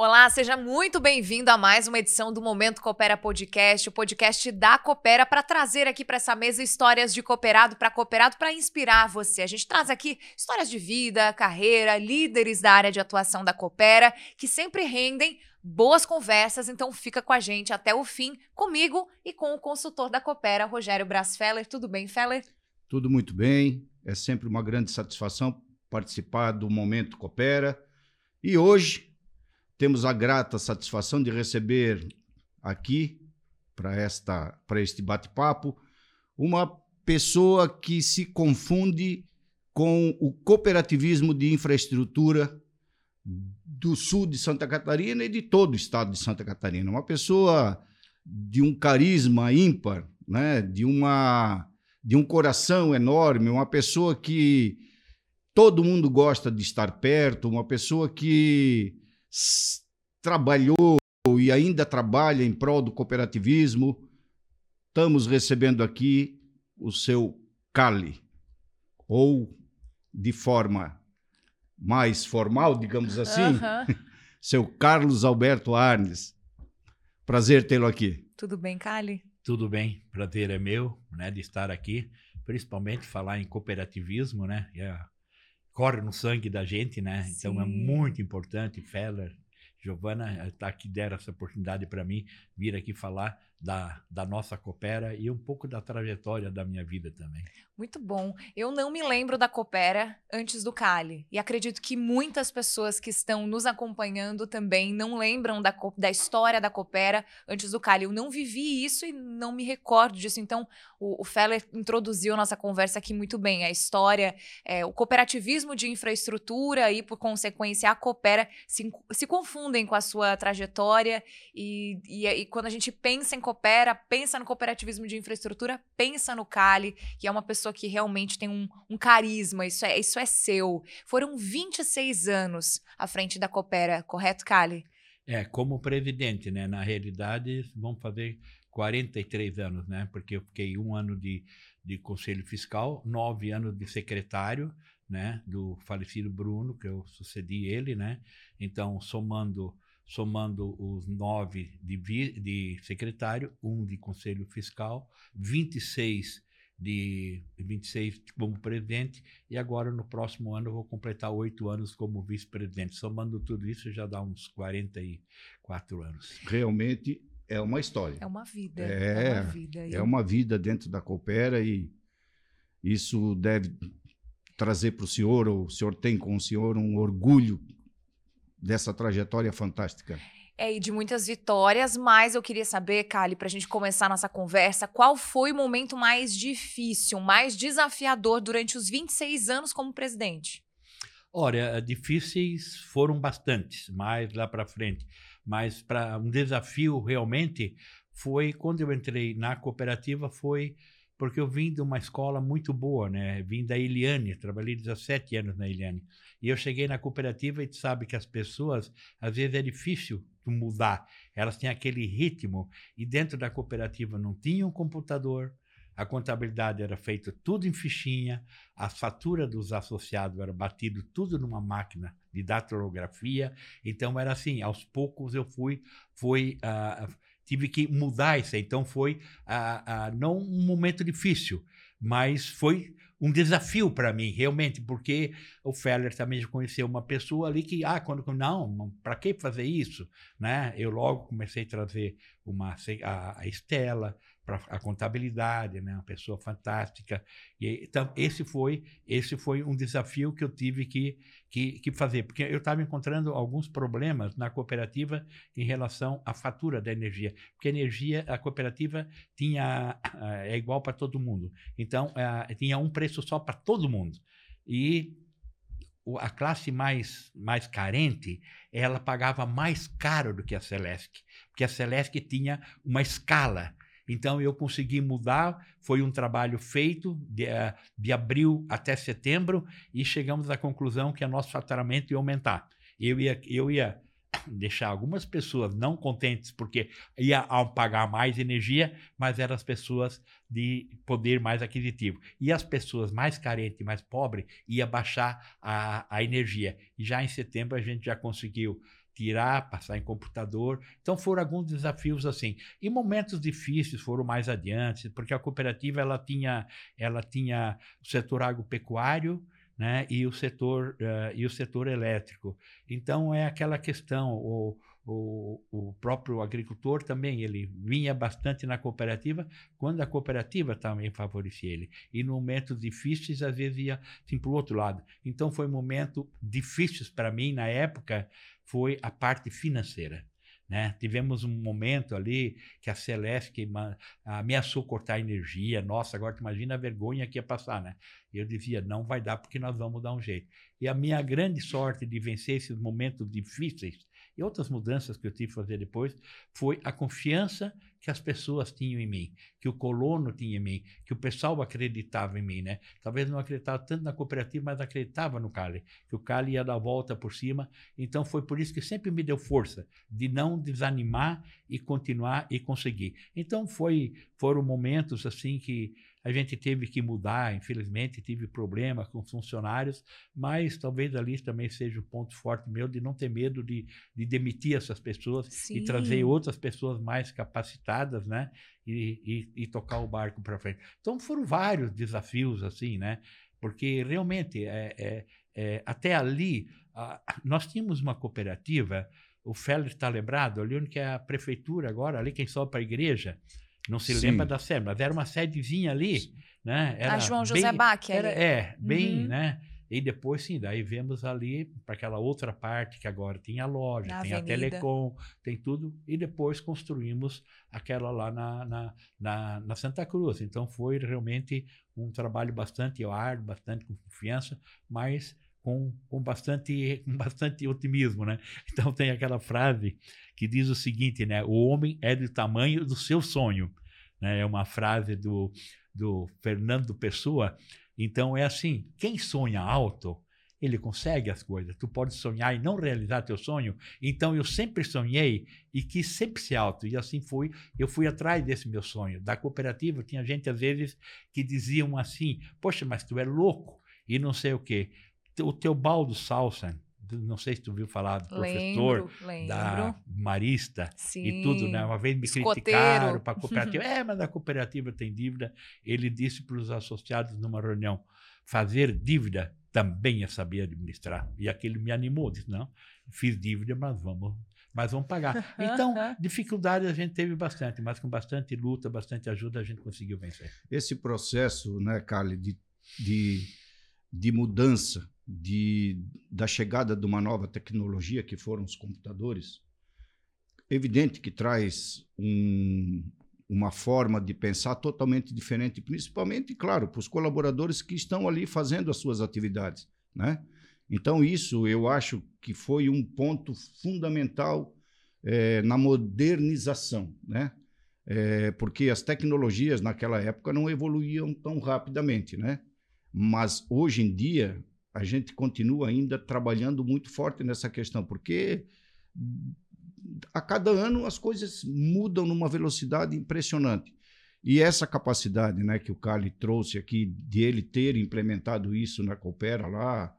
Olá, seja muito bem-vindo a mais uma edição do Momento Coopera Podcast, o podcast da Coopera, para trazer aqui para essa mesa histórias de cooperado para cooperado para inspirar você. A gente traz aqui histórias de vida, carreira, líderes da área de atuação da Coopera, que sempre rendem boas conversas, então fica com a gente até o fim, comigo e com o consultor da Coopera, Rogério Brasfeller. Tudo bem, Feller? Tudo muito bem. É sempre uma grande satisfação participar do Momento Coopera. E hoje temos a grata satisfação de receber aqui para este bate-papo uma pessoa que se confunde com o cooperativismo de infraestrutura do sul de Santa Catarina e de todo o estado de Santa Catarina. Uma pessoa de um carisma ímpar, né? de, uma, de um coração enorme, uma pessoa que todo mundo gosta de estar perto, uma pessoa que trabalhou e ainda trabalha em prol do cooperativismo. Estamos recebendo aqui o seu Cali, ou de forma mais formal, digamos assim, seu Carlos Alberto Arnes. Prazer tê-lo aqui. Tudo bem, Cali? Tudo bem, prazer é meu, né, de estar aqui, principalmente falar em cooperativismo, né? É corre no sangue da gente, né? Sim. Então é muito importante, Feller, Giovana, tá aqui deram essa oportunidade para mim vir aqui falar da, da nossa Coopera e um pouco da trajetória da minha vida também. Muito bom. Eu não me lembro da Coopera antes do Cali. E acredito que muitas pessoas que estão nos acompanhando também não lembram da, da história da Coopera antes do Cali. Eu não vivi isso e não me recordo disso. Então, o, o Feller introduziu nossa conversa aqui muito bem. A história, é, o cooperativismo de infraestrutura e, por consequência, a Coopera se, se confundem com a sua trajetória. E, e, e quando a gente pensa em coopera, pensa no cooperativismo de infraestrutura, pensa no Cali, que é uma pessoa que realmente tem um, um carisma, isso é, isso é seu. Foram 26 anos à frente da Coopera, correto, Cali? É, como presidente, né? Na realidade, vão fazer 43 anos, né? Porque eu fiquei um ano de, de conselho fiscal, nove anos de secretário, né? Do falecido Bruno, que eu sucedi ele, né? Então, somando somando os nove de, de secretário, um de conselho fiscal, 26 de 26 como presidente e agora no próximo ano eu vou completar oito anos como vice-presidente. Somando tudo isso já dá uns 44 anos. Realmente é uma história. É uma vida. É, é uma vida, é uma vida dentro da Coopera e isso deve trazer para o senhor, ou o senhor tem com o senhor um orgulho dessa trajetória fantástica. É, e de muitas vitórias, mas eu queria saber, Kali, para a gente começar nossa conversa, qual foi o momento mais difícil, mais desafiador durante os 26 anos como presidente? Olha, difíceis foram bastantes, mais lá para frente. Mas para um desafio realmente foi quando eu entrei na cooperativa foi porque eu vim de uma escola muito boa, né? Vim da Eliane, trabalhei 17 anos na Eliane. E eu cheguei na cooperativa e tu sabe que as pessoas, às vezes é difícil mudar. Elas têm aquele ritmo e dentro da cooperativa não tinha um computador, a contabilidade era feita tudo em fichinha, a fatura dos associados era batido tudo numa máquina de datilografia. Então era assim, aos poucos eu fui, fui uh, tive que mudar isso. Então foi uh, uh, não um momento difícil, mas foi um desafio para mim, realmente, porque o Feller também conheceu uma pessoa ali que, ah, quando não, para que fazer isso, né? Eu logo comecei a trazer uma a, a Estela, para a contabilidade, né? Uma pessoa fantástica. E, então esse foi esse foi um desafio que eu tive que que, que fazer, porque eu estava encontrando alguns problemas na cooperativa em relação à fatura da energia, porque a energia a cooperativa tinha é igual para todo mundo, então é, tinha um preço só para todo mundo e a classe mais, mais carente, ela pagava mais caro do que a Celesc, porque a Celesc tinha uma escala então eu consegui mudar, foi um trabalho feito de, eh, de abril até setembro e chegamos à conclusão que o nosso faturamento ia aumentar. Eu ia, eu ia deixar algumas pessoas não contentes porque ia pagar mais energia, mas eram as pessoas de poder mais aquisitivo. E as pessoas mais carentes, mais pobres, ia baixar a, a energia. E já em setembro a gente já conseguiu tirar, passar em computador. Então foram alguns desafios assim. E momentos difíceis foram mais adiante, porque a cooperativa ela tinha, ela tinha o setor agropecuário, né, e o setor uh, e o setor elétrico. Então é aquela questão, o, o, o próprio agricultor também ele vinha bastante na cooperativa quando a cooperativa também favorecia ele e no momentos difíceis às vezes ia assim, para o outro lado então foi um momento difíceis para mim na época foi a parte financeira. Né? Tivemos um momento ali que a Celeste ameaçou cortar a energia. Nossa, agora tu imagina a vergonha que ia passar, né? Eu dizia, não vai dar porque nós vamos dar um jeito. E a minha grande sorte de vencer esses momentos difíceis e outras mudanças que eu tive que fazer depois foi a confiança que as pessoas tinham em mim, que o colono tinha em mim, que o pessoal acreditava em mim, né? Talvez não acreditava tanto na cooperativa, mas acreditava no Cali, que o Cali ia dar a volta por cima. Então foi por isso que sempre me deu força de não desanimar e continuar e conseguir. Então foi foram momentos assim que a gente teve que mudar, infelizmente, tive problema com funcionários, mas talvez ali também seja o um ponto forte meu de não ter medo de, de demitir essas pessoas Sim. e trazer outras pessoas mais capacitadas, né? E, e, e tocar o barco para frente. Então foram vários desafios assim, né? Porque realmente é, é, é até ali a, nós tínhamos uma cooperativa. O Félix está lembrado ali onde que é a prefeitura agora, ali quem sobe para a igreja. Não se Sim. lembra da sede, mas era uma sedezinha ali, né? Era a João José Bach, era, É, bem, uhum. né? E depois, sim, daí vemos ali para aquela outra parte que agora tem a loja, na tem avenida. a Telecom, tem tudo. E depois construímos aquela lá na, na, na, na, Santa Cruz. Então foi realmente um trabalho bastante árduo, bastante com confiança, mas com, com, bastante, com bastante otimismo, né? Então tem aquela frase que diz o seguinte, né? O homem é do tamanho do seu sonho. Né? É uma frase do, do Fernando Pessoa. Então é assim, quem sonha alto, ele consegue as coisas. Tu pode sonhar e não realizar teu sonho. Então eu sempre sonhei e quis sempre ser alto. E assim fui. Eu fui atrás desse meu sonho. Da cooperativa tinha gente às vezes que diziam assim: "Poxa, mas tu é louco" e não sei o quê. O teu baldo salsa não sei se tu viu falar do professor, lembro, lembro. da Marista Sim. e tudo, né? Uma vez me Escoteiro. criticaram para a cooperativa. é, mas a cooperativa tem dívida. Ele disse para os associados numa reunião: fazer dívida também é saber administrar. E aquele me animou, disse: não, fiz dívida, mas vamos mas vamos pagar. Então, dificuldades a gente teve bastante, mas com bastante luta, bastante ajuda, a gente conseguiu vencer. Esse processo, né, Carly, de, de, de mudança de, da chegada de uma nova tecnologia, que foram os computadores, evidente que traz um, uma forma de pensar totalmente diferente, principalmente, claro, para os colaboradores que estão ali fazendo as suas atividades, né? Então isso eu acho que foi um ponto fundamental é, na modernização, né? É, porque as tecnologias naquela época não evoluíam tão rapidamente, né? Mas hoje em dia a gente continua ainda trabalhando muito forte nessa questão, porque a cada ano as coisas mudam numa velocidade impressionante. E essa capacidade né, que o Cali trouxe aqui, de ele ter implementado isso na Coopera lá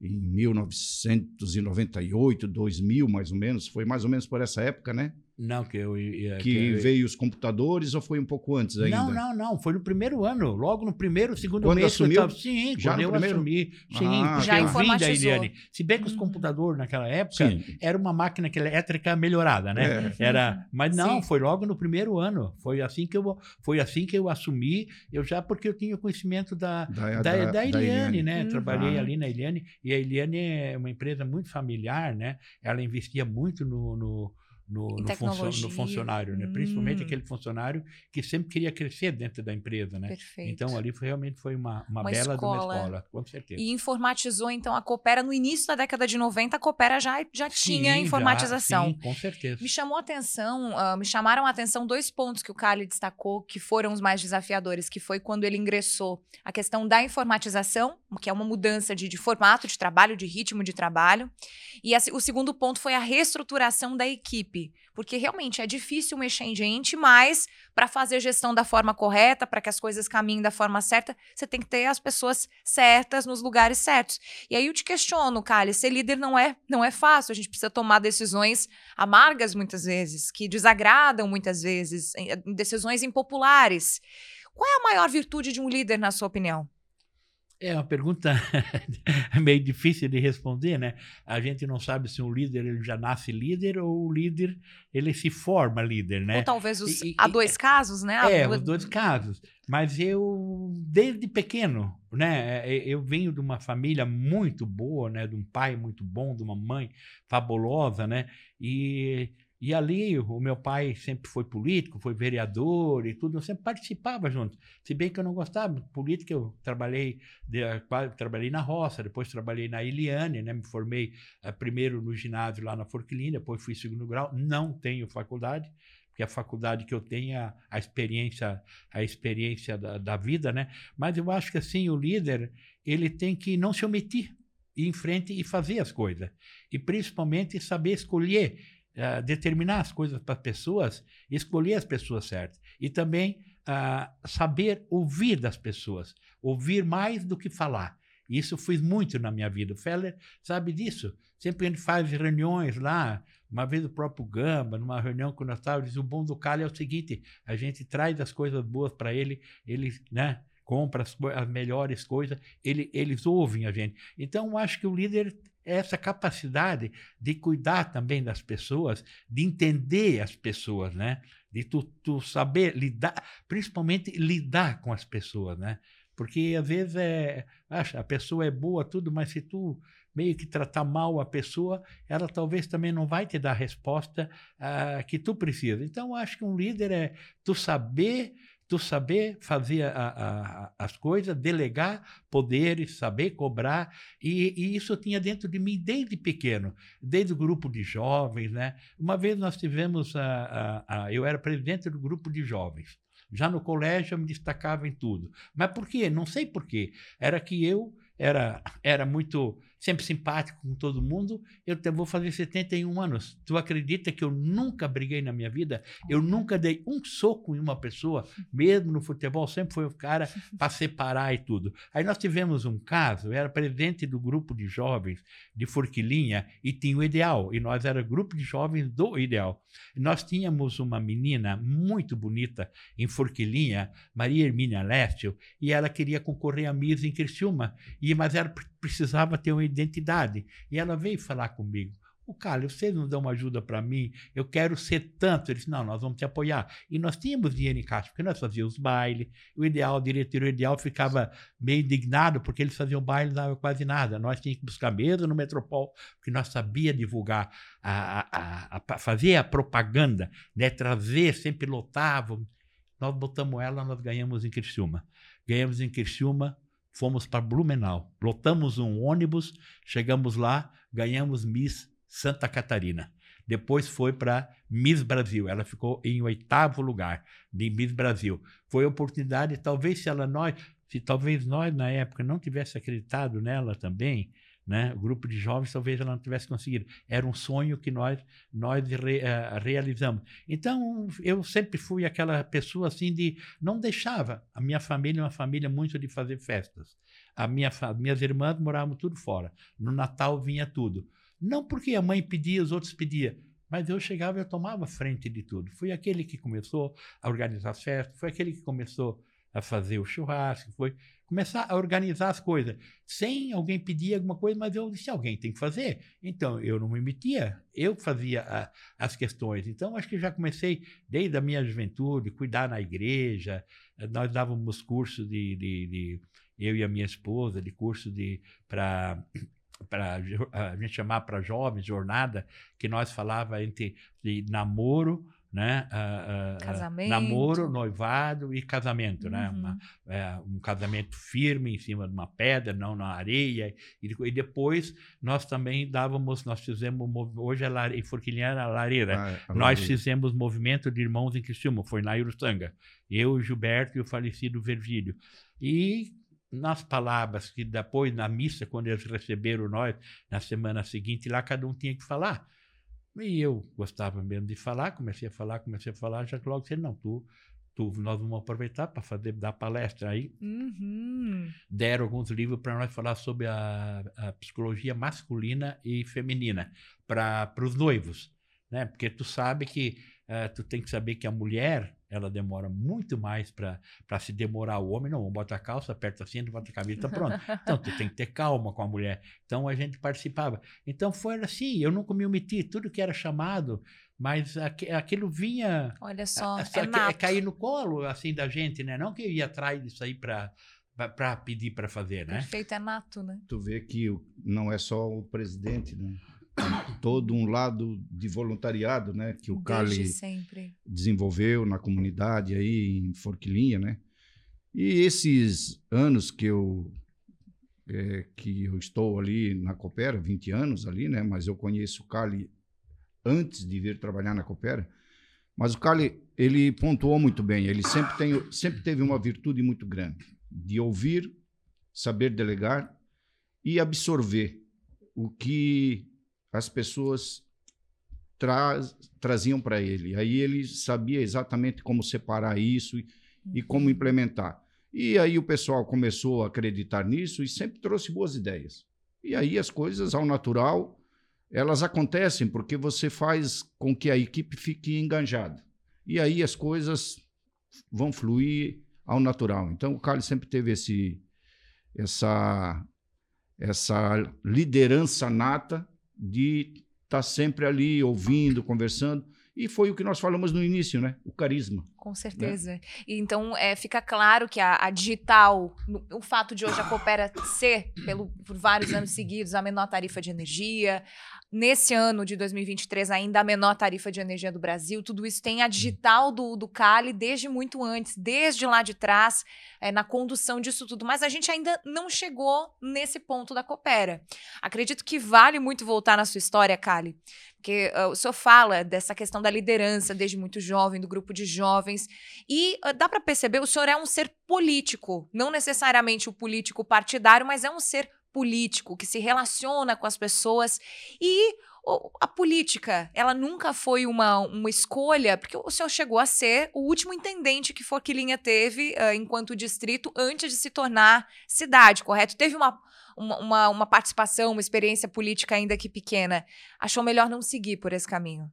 em 1998, 2000 mais ou menos, foi mais ou menos por essa época, né? Não, que eu ia. Que, que eu... veio os computadores ou foi um pouco antes ainda? Não, não, não. Foi no primeiro ano. Logo no primeiro, segundo quando mês. Assumiu? Tava... Sim, Já quando eu primeiro? assumi. Sim, ah, já eu vim da Eliane. Se bem que os hum. computadores naquela época Sim. era uma máquina elétrica melhorada, né? É. Era, mas não, Sim. foi logo no primeiro ano. Foi assim que eu, foi assim que eu assumi. Eu já porque eu tinha conhecimento da, da, da, da, da Eliane, Eliane, né? Hum. Trabalhei ah. ali na Eliane. E a Eliane é uma empresa muito familiar, né? Ela investia muito no, no no, no, no, funcionário, né? Hum. principalmente aquele funcionário que sempre queria crescer dentro da empresa. Né? Perfeito. Então, ali foi, realmente foi uma, uma, uma bela escola. uma escola, com certeza. E informatizou, então, a Coopera no início da década de 90, a Coopera já, já sim, tinha informatização. Já, sim, com certeza. Me chamou a atenção, uh, me chamaram a atenção dois pontos que o Cali destacou que foram os mais desafiadores, que foi quando ele ingressou a questão da informatização, que é uma mudança de, de formato de trabalho, de ritmo de trabalho, e a, o segundo ponto foi a reestruturação da equipe equipe? Porque realmente é difícil mexer em gente, mas para fazer gestão da forma correta, para que as coisas caminhem da forma certa, você tem que ter as pessoas certas nos lugares certos. E aí eu te questiono, Kali, ser líder não é, não é fácil. A gente precisa tomar decisões amargas muitas vezes, que desagradam muitas vezes, decisões impopulares. Qual é a maior virtude de um líder, na sua opinião? É uma pergunta meio difícil de responder, né? A gente não sabe se um líder ele já nasce líder ou o líder ele se forma líder, né? Ou talvez os, e, há dois casos, né? É, os dois casos. Mas eu, desde pequeno, né? É, eu venho de uma família muito boa, né? De um pai muito bom, de uma mãe fabulosa, né? E e ali o meu pai sempre foi político, foi vereador e tudo, eu sempre participava junto. Se bem que eu não gostava política, eu trabalhei, de, trabalhei na roça, depois trabalhei na Iliane, né? me formei uh, primeiro no ginásio lá na Forquilinha, depois fui segundo grau, não tenho faculdade, porque a faculdade que eu tenho é a experiência, a experiência da, da vida, né? Mas eu acho que assim, o líder, ele tem que não se omitir, ir em frente e fazer as coisas. E principalmente saber escolher uh, determinar as coisas para as pessoas, escolher as pessoas certas. E também uh, saber ouvir das pessoas, ouvir mais do que falar. Isso fiz muito na minha vida. O Feller sabe disso. Sempre gente faz reuniões lá. Uma vez o próprio Gamba, numa reunião que nós estávamos, disse: o bom do Cali é o seguinte: a gente traz as coisas boas para ele, ele né, compra as, as melhores coisas, ele, eles ouvem a gente. Então, acho que o líder essa capacidade de cuidar também das pessoas, de entender as pessoas, né? De tu, tu saber lidar, principalmente lidar com as pessoas, né? Porque às vezes é, acha, a pessoa é boa tudo, mas se tu meio que tratar mal a pessoa, ela talvez também não vai te dar a resposta uh, que tu precisa. Então, acho que um líder é tu saber tu saber fazer a, a, as coisas, delegar poderes, saber cobrar, e, e, isso tinha dentro de mim desde pequeno, desde o grupo de jovens, né? Uma vez nós tivemos, a, eu era presidente do grupo de jovens, já no colégio eu me destacava em tudo, mas por quê? Não sei por quê, era que eu era, era muito sempre simpático com todo mundo. Eu vou fazer 71 anos. Tu acredita que eu nunca briguei na minha vida? Eu nunca dei um soco em uma pessoa, mesmo no futebol, sempre foi o cara para separar e tudo. Aí nós tivemos um caso, eu era presidente do grupo de jovens de Forquilinha e tinha o Ideal, e nós era grupo de jovens do Ideal. E nós tínhamos uma menina muito bonita em Forquilinha, Maria Hermínia Lécio, e ela queria concorrer a Miss em Criciúma, e, mas ela precisava ter uma identidade. E ela veio falar comigo. O Carlos, vocês não dão uma ajuda para mim? Eu quero ser tanto. Ele disse, não, nós vamos te apoiar. E nós tínhamos dinheiro em caixa, porque nós fazíamos baile. O ideal, o diretor ideal ficava meio indignado, porque eles faziam baile e não dava quase nada. Nós tínhamos que buscar mesa no Metropol, porque nós sabia divulgar, a, a, a, fazer a propaganda, né? trazer, sempre lotavam. Nós botamos ela, nós ganhamos em Criciúma. Ganhamos em Criciúma fomos para Blumenau. Lotamos um ônibus, chegamos lá, ganhamos Miss Santa Catarina. Depois foi para Miss Brasil. Ela ficou em oitavo lugar de Miss Brasil. Foi oportunidade, talvez se ela nós, se talvez nós na época não tivesse acreditado nela também, né? O grupo de jovens talvez ela não tivesse conseguido. Era um sonho que nós nós re, uh, realizamos. Então eu sempre fui aquela pessoa assim de não deixava a minha família uma família muito de fazer festas. A minha minhas irmãs moravam tudo fora. No Natal vinha tudo. Não porque a mãe pedia, os outros pediam, mas eu chegava e eu tomava frente de tudo. Fui aquele que começou a organizar as festas, foi aquele que começou a fazer o churrasco, foi começar a organizar as coisas, sem alguém pedir alguma coisa, mas eu disse, alguém tem que fazer. Então, eu não me metia, eu fazia a, as questões. Então, acho que já comecei, desde a minha juventude, cuidar na igreja, nós dávamos curso de, de, de eu e a minha esposa, de curso de para para a gente chamar para jovens jornada que nós falava entre de namoro né? Uh, uh, casamento. namoro, noivado e casamento, né? uhum. né? Uma, é, um casamento firme em cima de uma pedra, não na areia. E, e depois nós também dávamos, nós fizemos, hoje é lare, em Forquilhana, a lareira. Ah, é, nós fizemos movimento de irmãos em Criciúma, foi na Iruçanga. Eu, o Gilberto e o falecido Vergílio. E nas palavras que depois, na missa, quando eles receberam nós, na semana seguinte, lá cada um tinha que falar E eu gostava mesmo de falar, comecei a falar, comecei a falar, já que logo disse, não, tu, tu, nós vamos aproveitar para fazer, dar palestra aí. Uhum. Deram alguns livros para nós falar sobre a, a psicologia masculina e feminina para os noivos, né? Porque tu sabe que uh, tu tem que saber que a mulher ela demora muito mais para se demorar. O homem não, bota a calça, aperta assim, bota a camisa, pronto. Então, tu tem que ter calma com a mulher. Então, a gente participava. Então, foi assim, eu nunca me omiti, tudo que era chamado, mas aqu aquilo vinha... Olha só, a, é, é cair no colo, assim, da gente, né? Não que eu ia atrás disso aí para para pedir para fazer, né? Perfeito, é nato, né? Tu vê que não é só o presidente, né? Todo um lado de voluntariado, né, que o Cali desenvolveu na comunidade aí em Forquilinha, né? E esses anos que eu é, que eu estou ali na Coopera, 20 anos ali, né, mas eu conheço o Cali antes de vir trabalhar na Coopera. Mas o Cali, ele pontuou muito bem, ele sempre tem sempre teve uma virtude muito grande de ouvir, saber delegar e absorver o que as pessoas tra traziam para ele. Aí ele sabia exatamente como separar isso e, e como uhum. implementar. E aí o pessoal começou a acreditar nisso e sempre trouxe boas ideias. E aí as coisas, ao natural, elas acontecem porque você faz com que a equipe fique enganjada. E aí as coisas vão fluir ao natural. Então o Carlos sempre teve esse, essa, essa liderança nata de estar tá sempre ali ouvindo, conversando. E foi o que nós falamos no início, né? O carisma. Com certeza. Né? E então é, fica claro que a, a digital, no, o fato de hoje a Coopera ser, pelo, por vários anos seguidos, a menor tarifa de energia, nesse ano de 2023 ainda a menor tarifa de energia do Brasil. Tudo isso tem a digital do, do Cali desde muito antes, desde lá de trás, é, na condução disso tudo. Mas a gente ainda não chegou nesse ponto da Coopera. Acredito que vale muito voltar na sua história, Cali, porque uh, o senhor fala dessa questão da liderança desde muito jovem, do grupo de jovens, e uh, dá para perceber, o senhor é um ser político, não necessariamente o político partidário, mas é um ser político, que se relaciona com as pessoas. E a política, ela nunca foi uma, uma escolha, porque o senhor chegou a ser o último intendente que Forquilinha teve uh, enquanto distrito antes de se tornar cidade, correto? Teve uma, uma, uma, participação, uma experiência política ainda que pequena. Achou melhor não seguir por esse caminho?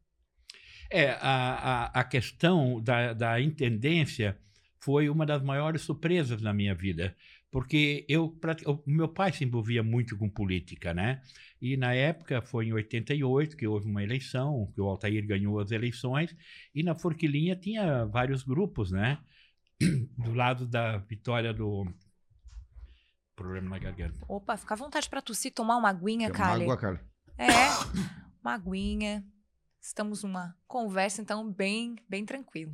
É, a, a, a questão da, da intendência foi uma das maiores surpresas na minha vida, porque eu, o meu pai se envolvia muito com política, né? E na época foi em 88 que houve uma eleição, que o Altair ganhou as eleições, e na Forquilinha tinha vários grupos, né? Do lado da vitória do problema na garganta. Opa, fica à vontade para tossir, tomar uma aguinha, cara. Uma água, cara. É, uma aguinha. Estamos numa conversa, então, bem, bem tranquilo.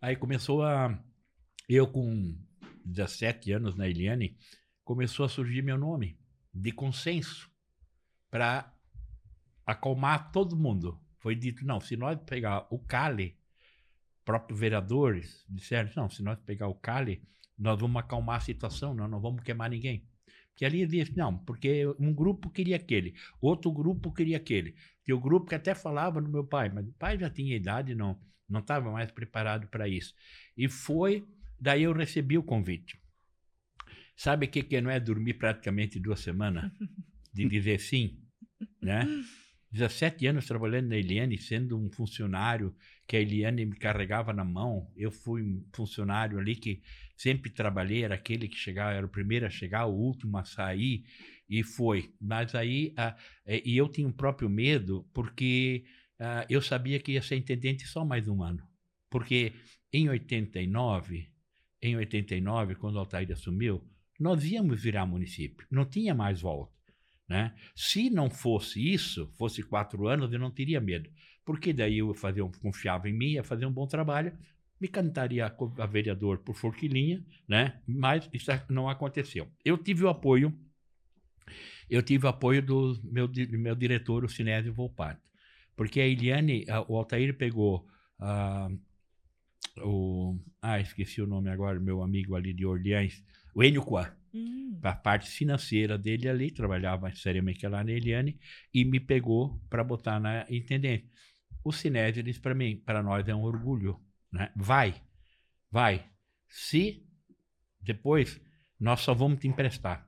Aí começou a eu com 17 anos na Eliane, começou a surgir meu nome de consenso para acalmar todo mundo. Foi dito, não, se nós pegar o Cali, próprios vereadores disseram, não, se nós pegar o Cali, nós vamos acalmar a situação, nós não vamos queimar ninguém. Que ali disse, não, porque um grupo queria aquele, outro grupo queria aquele. Que o grupo que até falava no meu pai, mas o pai já tinha idade, não não estava mais preparado para isso. E foi Daí eu recebi o convite. Sabe o que, que não é dormir praticamente duas semanas? De dizer sim, né? 17 anos trabalhando na Eliane, sendo um funcionário que a Eliane me carregava na mão. Eu fui um funcionário ali que sempre trabalhei, era aquele que chegava, era o primeiro a chegar, o último a sair, e foi. Mas aí, a, e eu tinha um próprio medo, porque a, eu sabia que ia ser intendente só mais um ano. Porque em 89, em 89, quando o Altair assumiu, nós íamos virar município, não tinha mais volta. Né? Se não fosse isso, fosse quatro anos, eu não teria medo, porque daí eu fazia um, confiava em mim, ia fazer um bom trabalho, me cantaria a, a vereador por Forquilinha, né? mas isso não aconteceu. Eu tive o apoio, eu tive o apoio do meu, do meu diretor, o Sinésio Volpato, porque a Eliane, a, o Altair pegou uh, o, ah, esqueci o nome agora, meu amigo ali de Orleans, o Enio Quan. Hum. A parte financeira dele ali, trabalhava seriamente lá na Eliane, e me pegou para botar na intendente. O Sinésio disse para mim, para nós é um orgulho, né? Vai, vai. Se depois nós só vamos te emprestar.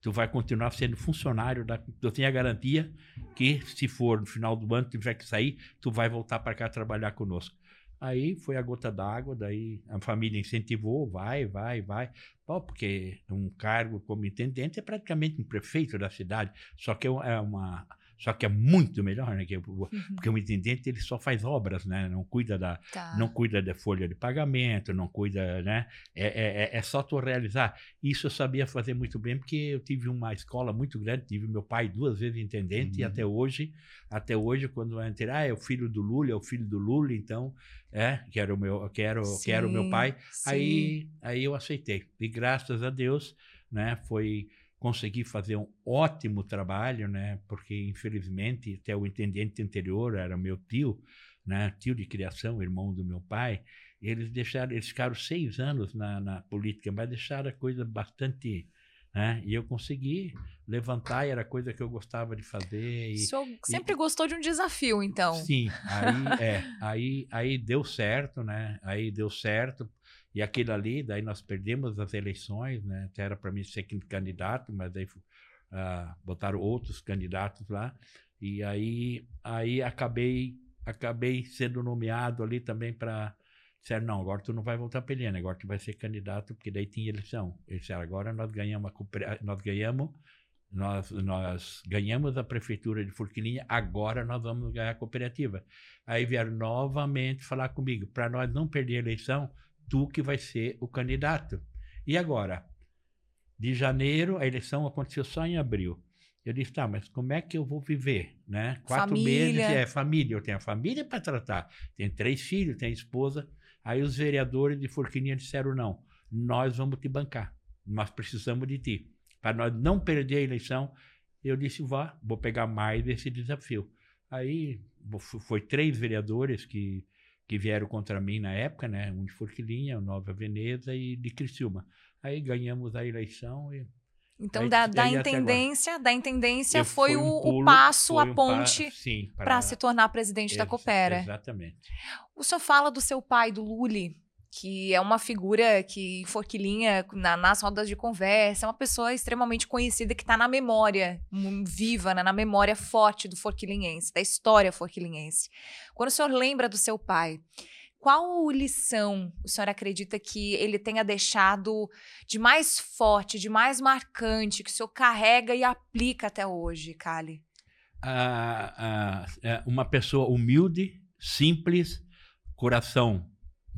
Tu vai continuar sendo funcionário da. Eu tenho a garantia que, se for no final do ano, tiver que sair, tu vai voltar para cá trabalhar conosco. Aí foi a gota d'água, daí a família incentivou, vai, vai, vai. Pô, porque um cargo como intendente é praticamente um prefeito da cidade, só que é uma só que é muito melhor, né? Uhum. Porque o intendente ele só faz obras, né? Não cuida da, tá. não cuida da folha de pagamento, não cuida, né? É, é, é, é só tu realizar. Isso eu sabia fazer muito bem, porque eu tive uma escola muito grande, tive meu pai duas vezes intendente uhum. e até hoje, até hoje quando eu entrei, ah, é o filho do Lula, é o filho do Lula, então, é, que era o meu, que era, sim, que era o meu pai. Aí, aí eu aceitei. E graças a Deus, né? Foi consegui fazer um ótimo trabalho, né? Porque infelizmente até o intendente anterior era meu tio, né? Tio de criação, irmão do meu pai. Eles deixaram, eles ficaram seis anos na, na política, mas deixaram a coisa bastante né? E eu consegui levantar, e era coisa que eu gostava de fazer. E, o senhor sempre e, gostou de um desafio, então? Sim, aí, é, aí, aí deu certo, né? Aí deu certo, e aquilo ali, daí nós perdemos as eleições, né? Até era para mim ser candidato, mas daí uh, botaram outros candidatos lá. E aí, aí acabei, acabei sendo nomeado ali também para disseram, não, agora tu não vai voltar para Eliane, agora tu vai ser candidato, porque daí tinha eleição. Eles disseram, agora nós ganhamos, a, nós ganhamos, nós, nós ganhamos a prefeitura de Forquilinha, agora nós vamos ganhar a cooperativa. Aí vieram novamente falar comigo, para nós não perder a eleição, tu que vai ser o candidato. E agora? De janeiro, a eleição aconteceu só em abril. Eu disse, tá, mas como é que eu vou viver, né? Quatro família. meses, é família. Eu tenho a família para tratar. Tenho três filhos, tenho esposa. Aí os vereadores de Forquilinha disseram, não, nós vamos te bancar. Nós precisamos de ti. Para nós não perder a eleição, eu disse, vá, vou pegar mais esse desafio. Aí foi três vereadores que que vieram contra mim na época, né? Um de Forquilinha, Nova Veneza e de Criciúma. Aí ganhamos a eleição e então, aí, da, da intendência, da intendência foi, um o, pulo, o, passo, a ponte para se tornar presidente Ex da Coopera. Exatamente. O senhor fala do seu pai, do Luli, que é uma figura que forquilinha na, nas rodas de conversa, é uma pessoa extremamente conhecida que está na memória viva, né, na memória forte do forquilinhense, da história forquilinhense. Quando o senhor lembra do seu pai, qual lição o senhor acredita que ele tenha deixado de mais forte, de mais marcante, que o senhor carrega e aplica até hoje, Kali? Ah, ah, é uma pessoa humilde, simples, coração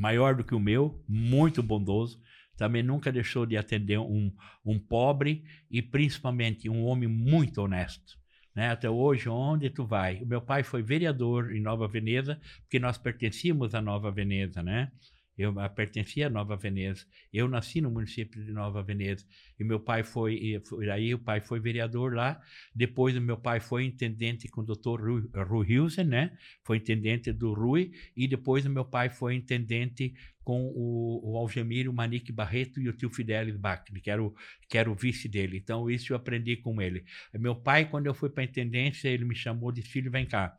maior do que o meu, muito bondoso. Também nunca deixou de atender um, um pobre e principalmente um homem muito honesto. Né? Até hoje, onde tu vai? O meu pai foi vereador em Nova Veneza, porque nós pertencíamos a Nova Veneza, né? Eu pertencia a Nova Veneza. Eu nasci no município de Nova Veneza. E meu pai foi, foi aí o pai foi vereador lá. Depois o meu pai foi intendente com o doutor Rui Hilsen, né? Foi intendente do Rui. E depois o meu pai foi intendente com o, o Algemiro Manique Barreto e o tio Fidelis Bach, que era, o, que era o vice dele. Então, isso eu aprendi com ele. Meu pai, quando eu fui para a intendência, ele me chamou de filho, vem cá.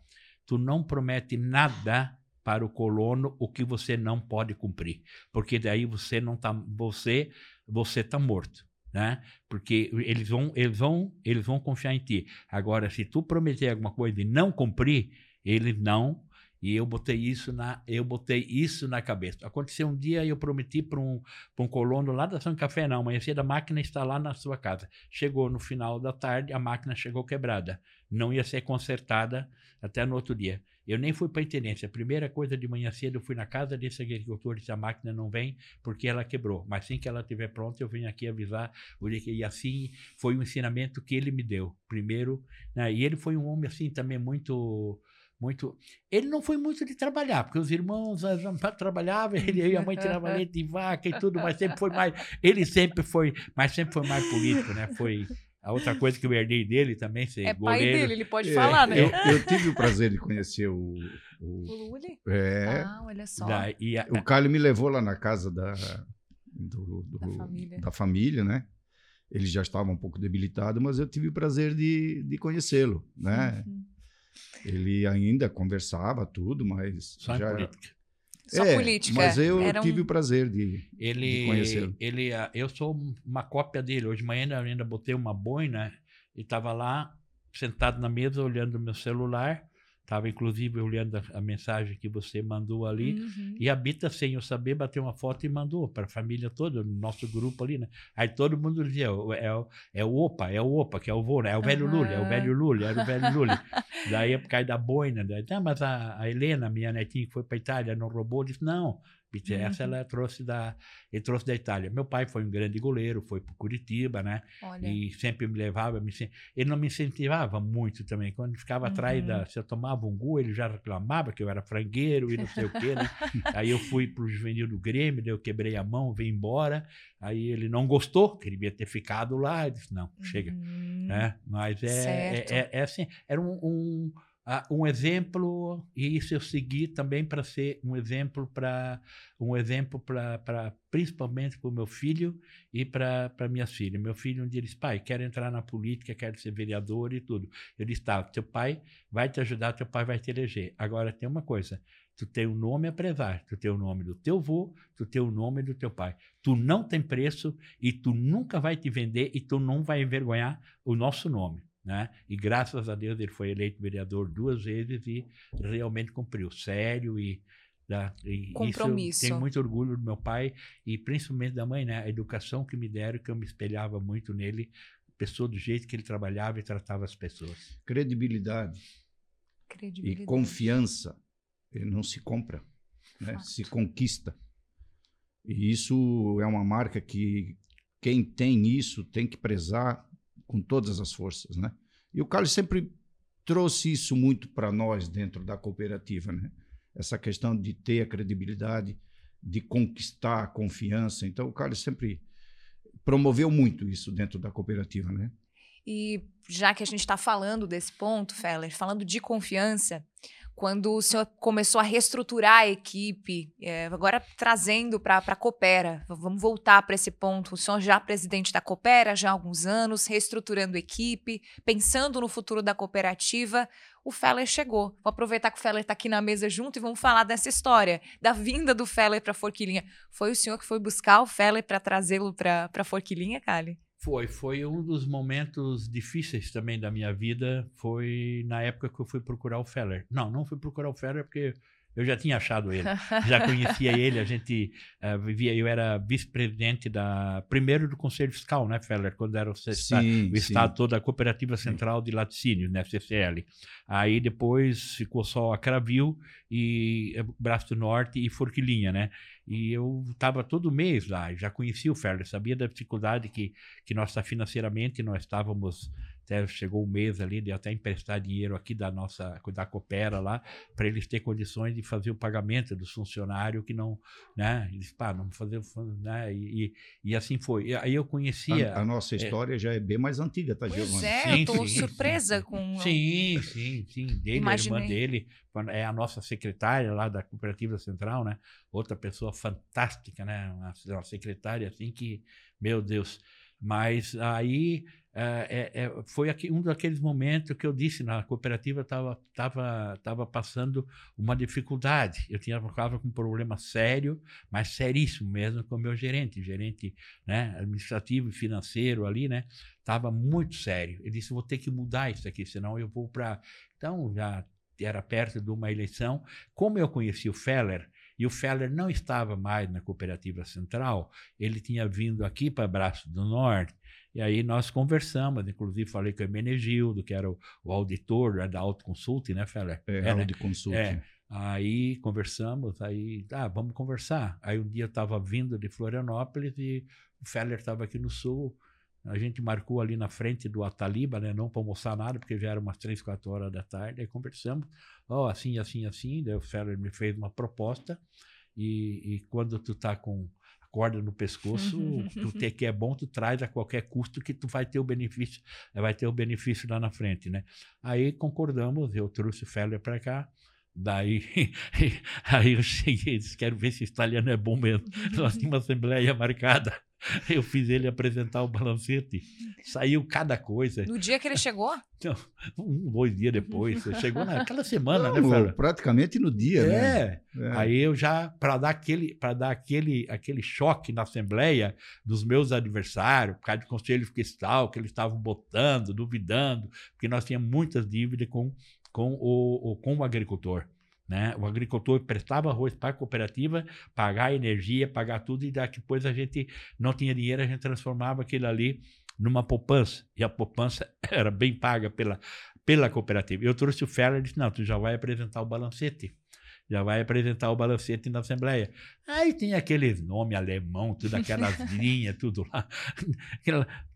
Tu não promete nada para o colono o que você não pode cumprir, porque daí você não tá você você tá morto, né? Porque eles vão eles vão eles vão confiar em ti. Agora se tu prometer alguma coisa e não cumprir, eles não e eu botei isso na, eu botei isso na cabeça. Aconteceu um dia eu prometi para um, um colono lá da São Café, não, amanhã cedo a máquina está lá na sua casa. Chegou no final da tarde, a máquina chegou quebrada. Não ia ser consertada até no outro dia. Eu nem fui para a intendência. A primeira coisa de manhã cedo eu fui na casa desse agricultor e disse: a máquina não vem porque ela quebrou. Mas assim que ela estiver pronta, eu venho aqui avisar. E assim foi o ensinamento que ele me deu. Primeiro, né? e ele foi um homem assim também muito muito. Ele não foi muito de trabalhar, porque os irmãos trabalhavam, ele e a mãe tiravam leite de vaca e tudo, mas sempre foi mais. Ele sempre foi, mas sempre foi mais político, né? Foi A outra coisa que eu herdei dele também, ser É goleiro. pai dele, ele pode É, falar, né? Eu, eu tive o prazer de conhecer o. O o Lully? é, Ah, olha só. Da, e a- o Calho me levou lá na casa da, do- do- Da família. da família, né? Ele já estava um pouco debilitado, mas eu tive o prazer de, de conhecê-lo, né? Uhum. Ele ainda conversava tudo, mas só em já política. Só É, política. Mas eu Era um- tive o prazer de. Ele, conhecê-lo. ele, ah, eu sou uma cópia dele. Hoje de manhã eu ainda botei uma boina e estava lá sentado na mesa olhando o meu celular. Estava inclusive olhando a, a mensagem que você mandou ali. Uhum. E a Bita, sem eu saber, bateu uma foto e mandou para a família toda, no nosso grupo ali, né? Aí todo mundo dizia, "O- é, é o Opa, é o Opa, que é o vô, né? É o velho Aham. Lully, é o velho Lully, era o velho Lully. Daí, por causa da boina, daí, ah, mas a, a Helena, minha netinha que foi para Itália, não roubou? Eu Disse, não, Essa Uhum. ela trouxe da, ele trouxe da Itália. Meu pai foi um grande goleiro, foi para Curitiba, né? Olha. E sempre me levava, me, ele não me incentivava muito também. Quando ficava atrás Uhum. da. Se eu tomava um gol, ele já reclamava que eu era frangueiro e não sei o quê, né? Aí eu fui pro juvenil do Grêmio, eu quebrei a mão, vim embora. Aí ele não gostou, queria ter ficado lá. Eu disse: não, chega. Uhum. Né? Mas é, é, é, é assim, era um, um, ah, um exemplo, e isso eu segui também para ser um exemplo para um exemplo para principalmente para o meu filho e para minha filha. Meu filho um dia disse, pai, quero entrar na política, quero ser vereador e tudo. Eu disse, tá, teu pai vai te ajudar, teu pai vai te eleger. Agora tem uma coisa, tu tem o nome a prezar, tu tem o nome do teu avô, tu tem o nome do teu pai. Tu não tem preço e tu nunca vai te vender e tu não vai envergonhar o nosso nome. Né? E graças a Deus ele foi eleito vereador duas vezes e realmente cumpriu, sério e, da, e isso eu Compromisso. tenho muito orgulho do meu pai e principalmente da mãe, né? A educação que me deram, que eu me espelhava muito nele, pessoa do jeito que ele trabalhava e tratava as pessoas. Credibilidade e Credibilidade. confiança eh, não se compra, né? Se conquista. E isso é uma marca que quem tem isso tem que prezar com todas as forças, né? E o Carlos sempre trouxe isso muito para nós dentro da cooperativa, né? Essa questão de ter a credibilidade, de conquistar a confiança. Então o Carlos sempre promoveu muito isso dentro da cooperativa, né? E já que a gente está falando desse ponto, Feller, falando de confiança, quando o senhor começou a reestruturar a equipe, é, agora trazendo para a Coopera, vamos voltar para esse ponto. O senhor já presidente da Coopera já há alguns anos, reestruturando a equipe, pensando no futuro da cooperativa, o Feller chegou. Vou aproveitar que o Feller está aqui na mesa junto e vamos falar dessa história, da vinda do Feller para Forquilinha. Foi o senhor que foi buscar o Feller para trazê-lo para Forquilinha, Kali? Foi, foi um dos momentos difíceis também da minha vida. Foi na época que eu fui procurar o Feller. Não, não fui procurar o Feller porque eu já tinha achado ele, já conhecia ele. A gente eh, vivia. Eu era vice-presidente da primeiro do Conselho Fiscal, né, Feller, quando era o, Estado- o Estado todo, a Cooperativa Central de Laticínios, né, CCL. Aí depois ficou só a Cravil e eh, Braço do Norte e Forquilinha, né? E eu estava todo mês lá, já conhecia o Feller, sabia da dificuldade que, que nós financeiramente nós estávamos. Até chegou um mês ali de até emprestar dinheiro aqui da nossa da Coopera lá para eles ter condições de fazer o pagamento dos funcionários que não, né? Eles, pá, não fazer, o né? E, e, e assim foi. E aí eu conhecia. A, a nossa história já é bem mais antiga, tá, Pois Giovana? é, Sim, eu tô sim, surpresa sim, com. Sim, sim, sim. Dele, Imaginei. a irmã dele, é a nossa secretária lá da Cooperativa Central, né? Outra pessoa fantástica, né? Uma, uma secretária assim que, meu Deus. Mas aí é, é, é, foi aqui, um daqueles momentos que eu disse na cooperativa estava tava, tava passando uma dificuldade. Eu tinha ficava com um problema sério, mas seríssimo mesmo com o meu gerente, gerente né, administrativo e financeiro ali, né? Estava muito sério. Ele disse: vou ter que mudar isso aqui, senão eu vou para. Então já era perto de uma eleição. Como eu conheci o Feller, e o Feller não estava mais na cooperativa central, ele tinha vindo aqui para Braço do Norte. E aí nós conversamos, inclusive falei com o Menegildo, que era o, o auditor né, da Autoconsulte, né, Feller? É, É, né? de consulta. É. Aí conversamos, aí, ah, vamos conversar. Aí um dia eu estava vindo de Florianópolis e o Feller estava aqui no sul. A gente marcou ali na frente do Ataliba, né? Não para almoçar nada, porque já era umas três, quatro horas da tarde. Aí conversamos, ó, assim, assim, assim. Daí o Feller me fez uma proposta. E, e quando tu tá com corda no pescoço, tu ter que é bom, tu traz a qualquer custo que tu vai ter o benefício, vai ter o benefício lá na frente, né? Aí concordamos, eu trouxe o Feller para cá, Daí aí eu cheguei e disse: quero ver se italiano é bom mesmo. Nós tínhamos uma assembleia marcada. Eu fiz ele apresentar o balancete. Saiu cada coisa. No dia que ele chegou? Não, um, dois dias depois. Chegou naquela semana, Não, né, Fera? Praticamente no dia, né? É. é. Aí eu já, para dar, aquele, dar aquele, aquele choque na Assembleia dos meus adversários, por causa do Conselho Fiscal, que eles estavam botando, duvidando, porque nós tínhamos muitas dívidas com, com, o, com o agricultor. Né? O agricultor prestava arroz para a cooperativa, pagar energia, pagar tudo, e depois a gente não tinha dinheiro, a gente transformava aquilo ali numa poupança. E a poupança era bem paga pela, pela cooperativa. Eu trouxe o Feller e disse: não, tu já vai apresentar o balancete já vai apresentar o balancete na Assembleia. Aí tem aqueles nome alemão, tudo aquelas linhas, tudo lá.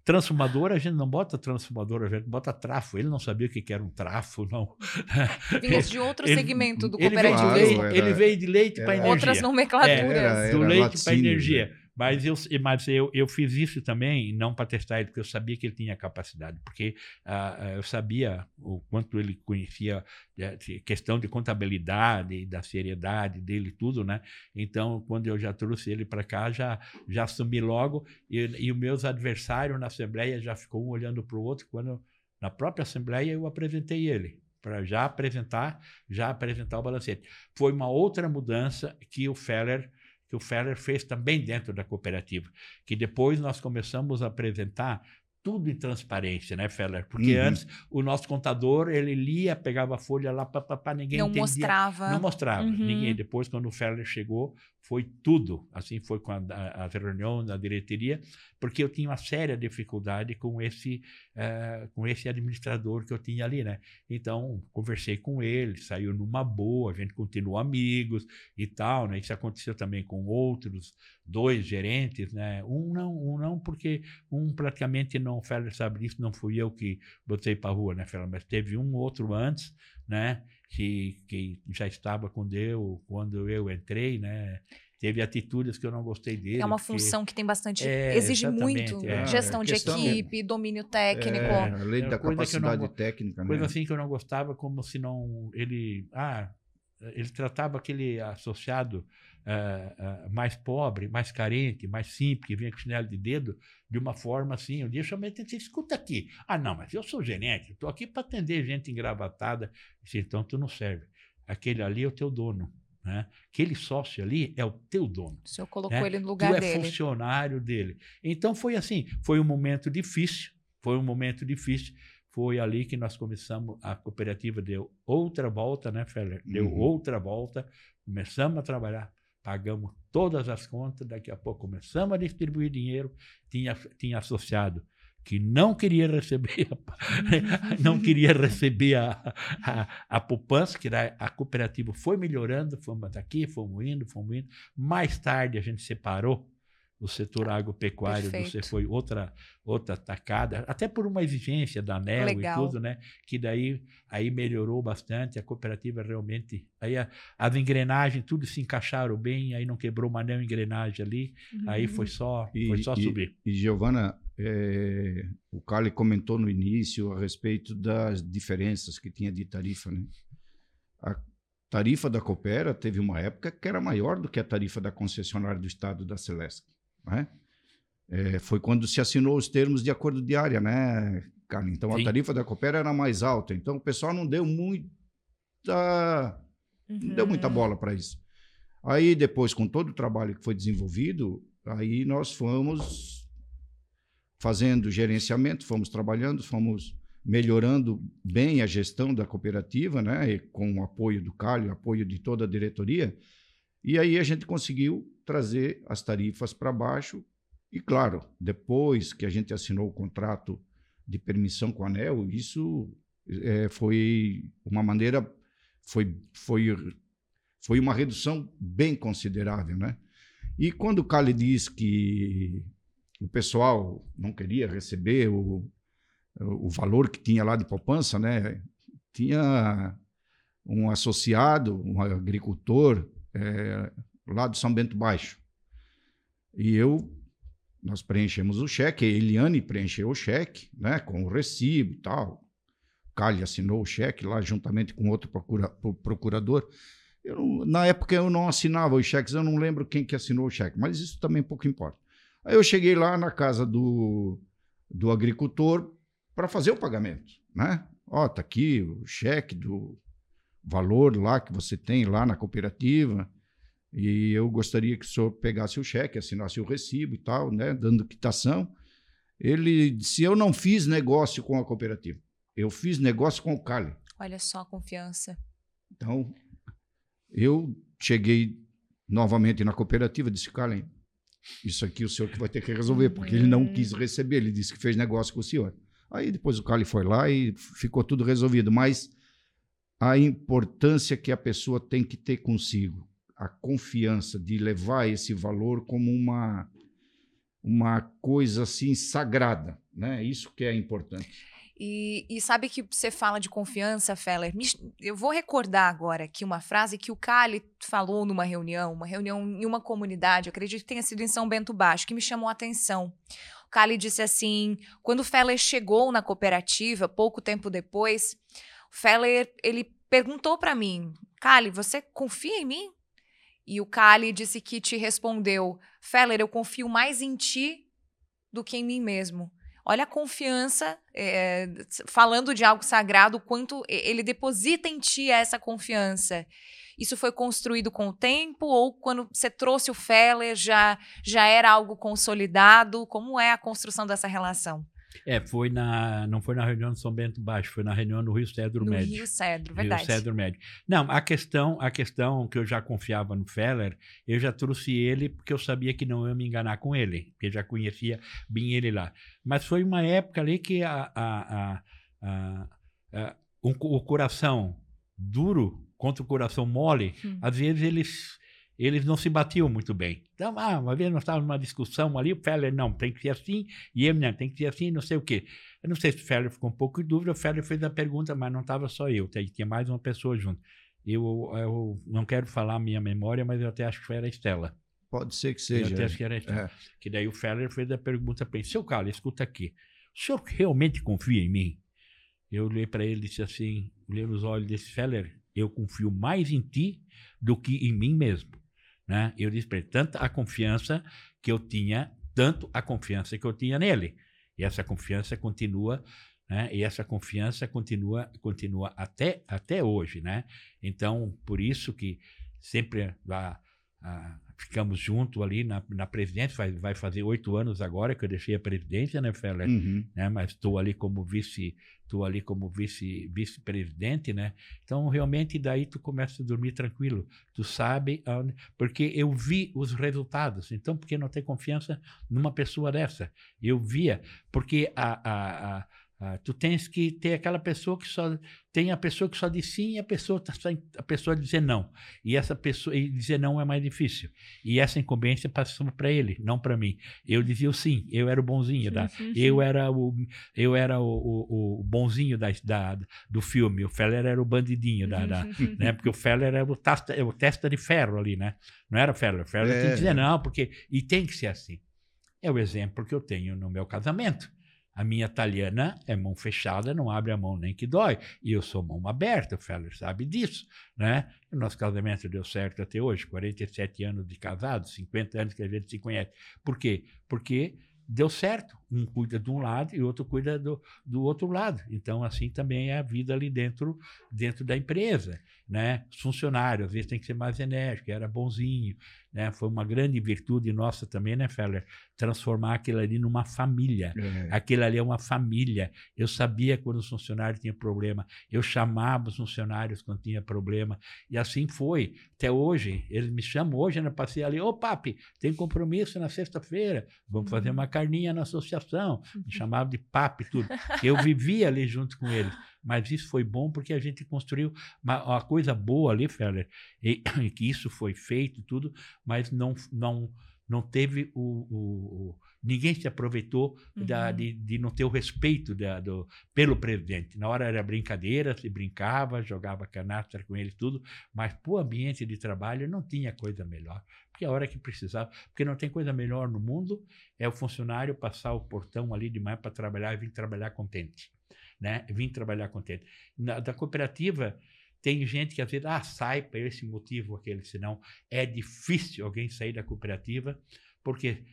Transformadora, a gente não bota transformadora, a gente bota trafo. Ele não sabia o que era um trafo, não. Vinha de outro ele, segmento do ele cooperativo. Veio de leite, ele veio de leite para energia. Outras nomenclaturas. É, era, era do leite para energia. Né? Mas, eu, mas eu, eu fiz isso também, não para testar ele, porque eu sabia que ele tinha capacidade, porque uh, eu sabia o quanto ele conhecia a questão de contabilidade, da seriedade dele tudo, né? Então, quando eu já trouxe ele para cá, já, já assumi logo, e, e os meus adversários na Assembleia já ficou um olhando para o outro, quando na própria Assembleia eu apresentei ele para já apresentar, já apresentar o balancete. Foi uma outra mudança que o Feller que o Feller fez também dentro da cooperativa, que depois nós começamos a apresentar tudo em transparência, né, Feller? Porque uhum. antes o nosso contador, ele lia, pegava a folha lá, para ninguém não entendia. mostrava. Não mostrava. Uhum. Ninguém. Depois, quando o Feller chegou, foi tudo. Assim foi com a, a, a reunião da diretoria, porque eu tinha uma séria dificuldade com esse, uh, com esse administrador que eu tinha ali, né? Então, conversei com ele, saiu numa boa, a gente continuou amigos e tal, né? Isso aconteceu também com outros dois gerentes, né? Um não, um não, porque um praticamente não, o Feller sabe disso, não fui eu que botei para rua, né, Feller? Mas teve um outro antes, né? que, que já estava com Deus quando eu entrei, né? Teve atitudes que eu não gostei dele. É uma porque... função que tem bastante. É, exige muito é, gestão de equipe, domínio técnico. É, a lei da capacidade não, técnica. Coisa né? assim que eu não gostava, como se não. Ele. Ah, ele tratava aquele associado uh, uh, mais pobre, mais carente, mais simples, que vinha com chinelo de dedo, de uma forma assim. Um dia eu chamei e disse: escuta aqui. Ah, não, mas eu sou gerente, estou aqui para atender gente engravatada. disse, então tu não serve. Aquele ali é o teu dono. Né? Aquele sócio ali é o teu dono. O senhor colocou né? ele no lugar tu dele. Tu é funcionário dele. Então foi assim, foi um momento difícil, foi um momento difícil. Foi ali que nós começamos, a cooperativa deu outra volta, né, Feller? Deu uhum. outra volta, começamos a trabalhar pagamos todas as contas, daqui a pouco começamos a distribuir dinheiro, tinha, tinha associado que não queria receber a, não queria receber a, a, a poupança, que a cooperativa foi melhorando, fomos daqui, fomos indo, fomos indo. Mais tarde a gente separou o setor agropecuário você foi outra outra tacada, até por uma exigência da ANEL Legal. e tudo, né? Que daí aí melhorou bastante, a cooperativa realmente, aí a, as engrenagens tudo se encaixaram bem, aí não quebrou uma anel engrenagem ali, uhum. aí foi só e, foi só e, subir. E Giovana, é, o Carly comentou no início a respeito das diferenças que tinha de tarifa, né? A tarifa da Coopera teve uma época que era maior do que a tarifa da concessionária do estado da Celeste. Né? É, foi quando se assinou os termos de acordo de área, né, cara? Então Sim. a tarifa da Coopera era mais alta. Então o pessoal não deu muita, uhum. não deu muita uhum. bola para isso. Aí depois, com todo o trabalho que foi desenvolvido, aí nós fomos fazendo gerenciamento, fomos trabalhando, fomos melhorando bem a gestão da cooperativa, né? E com o apoio do Calho, apoio de toda a diretoria. E aí a gente conseguiu trazer as tarifas para baixo. E, claro, depois que a gente assinou o contrato de permissão com a ANEL, isso é, foi uma maneira, foi, foi, foi uma redução bem considerável. Né? E quando o Cali diz que o pessoal não queria receber o, o valor que tinha lá de poupança, né? tinha um associado, um agricultor, é, lá do São Bento Baixo. E eu, nós preenchemos o cheque, a Eliane preencheu o cheque, né, com o recibo e tal. Cali assinou o cheque lá juntamente com outro procura, procurador. Eu, na época eu não assinava os cheques, eu não lembro quem que assinou o cheque, mas isso também pouco importa. Aí eu cheguei lá na casa do, do agricultor para fazer o pagamento, né? Ó, tá aqui o cheque do valor lá que você tem lá na cooperativa e eu gostaria que o senhor pegasse o cheque, assinasse o recibo e tal, né, dando quitação. Ele disse: Eu não fiz negócio com a cooperativa, eu fiz negócio com o Cali. Olha só a confiança. Então, eu cheguei novamente na cooperativa, disse: Cali, isso aqui o senhor que vai ter que resolver, porque ele não quis receber, ele disse que fez negócio com o senhor. Aí depois o Cali foi lá e ficou tudo resolvido, mas a importância que a pessoa tem que ter consigo, a confiança de levar esse valor como uma uma coisa assim sagrada, né? Isso que é importante. E, e, sabe que você fala de confiança, Feller? Eu vou recordar agora aqui uma frase que o Cali falou numa reunião, uma reunião em uma comunidade, acredito que tenha sido em São Bento Baixo, que me chamou a atenção. O Cali disse assim: quando o Feller chegou na cooperativa, pouco tempo depois, Feller ele perguntou para mim: Cali, você confia em mim? E o Cali disse que te respondeu: Feller, eu confio mais em ti do que em mim mesmo. Olha a confiança, é, falando de algo sagrado, quanto ele deposita em ti essa confiança. Isso foi construído com o tempo ou quando você trouxe o Feller já já era algo consolidado? Como é a construção dessa relação? É, foi na, não foi na reunião de São Bento Baixo, foi na reunião no Rio Cedro no Médio. Rio Cedro, verdade. Rio Cedro Médio. Não, a questão, a questão que eu já confiava no Feller, eu já trouxe ele porque eu sabia que não ia me enganar com ele, porque já conhecia bem ele lá. Mas foi uma época ali que a, a, a, a um, o coração duro contra o coração mole, hum. às vezes eles eles não se batiam muito bem. Então, ah, uma vez nós estávamos numa discussão ali, o Feller, não, tem que ser assim, e eu, não, tem que ser assim, não sei o quê. Eu não sei se o Feller ficou um pouco em dúvida, o Feller fez a pergunta, mas não estava só eu, tinha mais uma pessoa junto. Eu, eu não quero falar a minha memória, mas eu até acho que foi a Estela. Pode ser que seja. Eu até acho que era a Estela. É. Que daí o Feller fez a pergunta para ele, seu Carlos, escuta aqui, o senhor realmente confia em mim? Eu olhei para ele e disse assim, olhei nos olhos desse Feller, eu confio mais em ti do que em mim mesmo. Né? Eu disse para ele, tanta a confiança que eu tinha, tanto a confiança que eu tinha nele. E essa confiança continua, né? E essa confiança continua, continua até, até hoje, né? Então, por isso que sempre a, a, ficamos juntos ali na, na presidência, vai, vai fazer oito anos agora que eu deixei a presidência, né, Feller? Uhum. Né? Mas estou ali como vice, estou ali como vice, vice-presidente, né? Então, realmente, daí tu começa a dormir tranquilo. Tu sabe, onde, porque eu vi os resultados. Então, por que não ter confiança numa pessoa dessa? Eu via, porque a, a, a ah, tu tens que ter aquela pessoa que só tem a pessoa que só diz sim e a pessoa tá a pessoa dizer não. E essa pessoa e dizer não é mais difícil. E essa incumbência passou para ele não para mim. Eu dizia o sim eu era o bonzinho da sim, sim. eu era o eu era o, o, o bonzinho da, da, do filme. O Feller era o bandidinho da, da né? Porque o Feller era o testa, o testa de ferro ali né? Não era o Feller. O Feller é. tinha que dizer não porque e tem que ser assim. É o exemplo que eu tenho no meu casamento a minha italiana é mão fechada, não abre a mão nem que dói. E eu sou mão aberta, o Feller sabe disso, né? O nosso casamento deu certo até hoje, 47 anos de casado, 50 anos que a gente se conhece. Por quê? Porque deu certo. Um cuida de um lado e o outro cuida do, do outro lado. Então, assim também é a vida ali dentro, dentro da empresa. Né? Os funcionários, às vezes, tem que ser mais enérgico, era bonzinho. Né? Foi uma grande virtude nossa também, né, Feller? Transformar aquilo ali numa família. É. Aquilo ali é uma família. Eu sabia quando os funcionários tinham problema, eu chamava os funcionários quando tinha problema. E assim foi. Até hoje, eles me chamam hoje, né? Passei ali, ô papi, tem compromisso na sexta-feira, vamos fazer uhum. uma carninha na associação. Me uhum. chamavam de papi tudo. Eu vivia ali junto com eles mas isso foi bom porque a gente construiu uma, uma coisa boa ali, Feller, e, e, que isso foi feito tudo, mas não não não teve o, o ninguém se aproveitou uhum. da, de, de, não ter o respeito da, do, pelo presidente. Na hora era brincadeira, se brincava, jogava canastra com ele tudo, mas para o ambiente de trabalho não tinha coisa melhor. porque a hora que precisava, porque não tem coisa melhor no mundo é o funcionário passar o portão ali de manhã para trabalhar e vir trabalhar contente, né? Vim trabalhar contente. Na, da cooperativa tem gente que às vezes ah, sai por esse motivo ou aquele, senão é difícil alguém sair da cooperativa, porque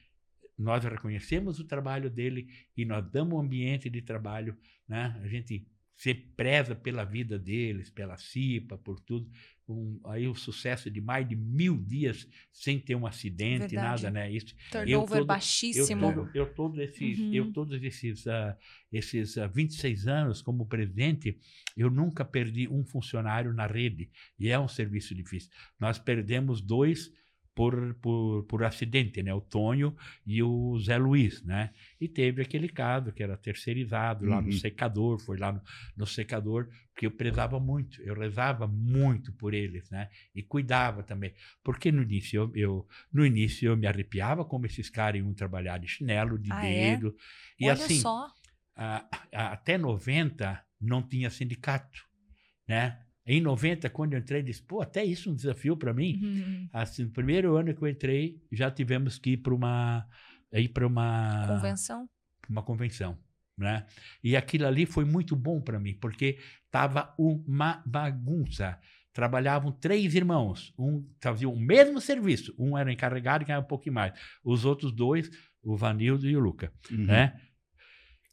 nós reconhecemos o trabalho dele e nós damos um ambiente de trabalho, né? A gente se preza pela vida deles, pela CIPA, por tudo. Um, aí o sucesso de mais de mil dias sem ter um acidente, Verdade. nada, né? Isso, Turnover todo, baixíssimo. Eu, todo, eu, todos esses, uhum. eu todos esses, uh, esses uh, ah, 26 anos como presidente, eu nunca perdi um funcionário na rede. E é um serviço difícil. Nós perdemos dois por, por, por acidente, né? O Tonho e o Zé Luiz, né? E teve aquele caso que era terceirizado lá uhum. no secador, foi lá no, no, secador, porque eu prezava muito, eu rezava muito por eles, né? E cuidava também, porque no início eu, eu no início eu me arrepiava como esses caras iam trabalhar de chinelo, de ah, é? dedo, é? e Olha assim, só. A, a, até 90 não tinha sindicato, né? Em 90, quando eu entrei, disse, pô, até isso é um desafio para mim. Uhum. Assim, no primeiro ano que eu entrei, já tivemos que ir para uma ir para uma convenção, uma convenção, né? E aquilo ali foi muito bom para mim, porque tava uma bagunça. Trabalhavam três irmãos, um fazia o mesmo serviço, um era encarregado e ganhava um pouquinho mais. Os outros dois, o Vanildo e o Luca, uhum. né?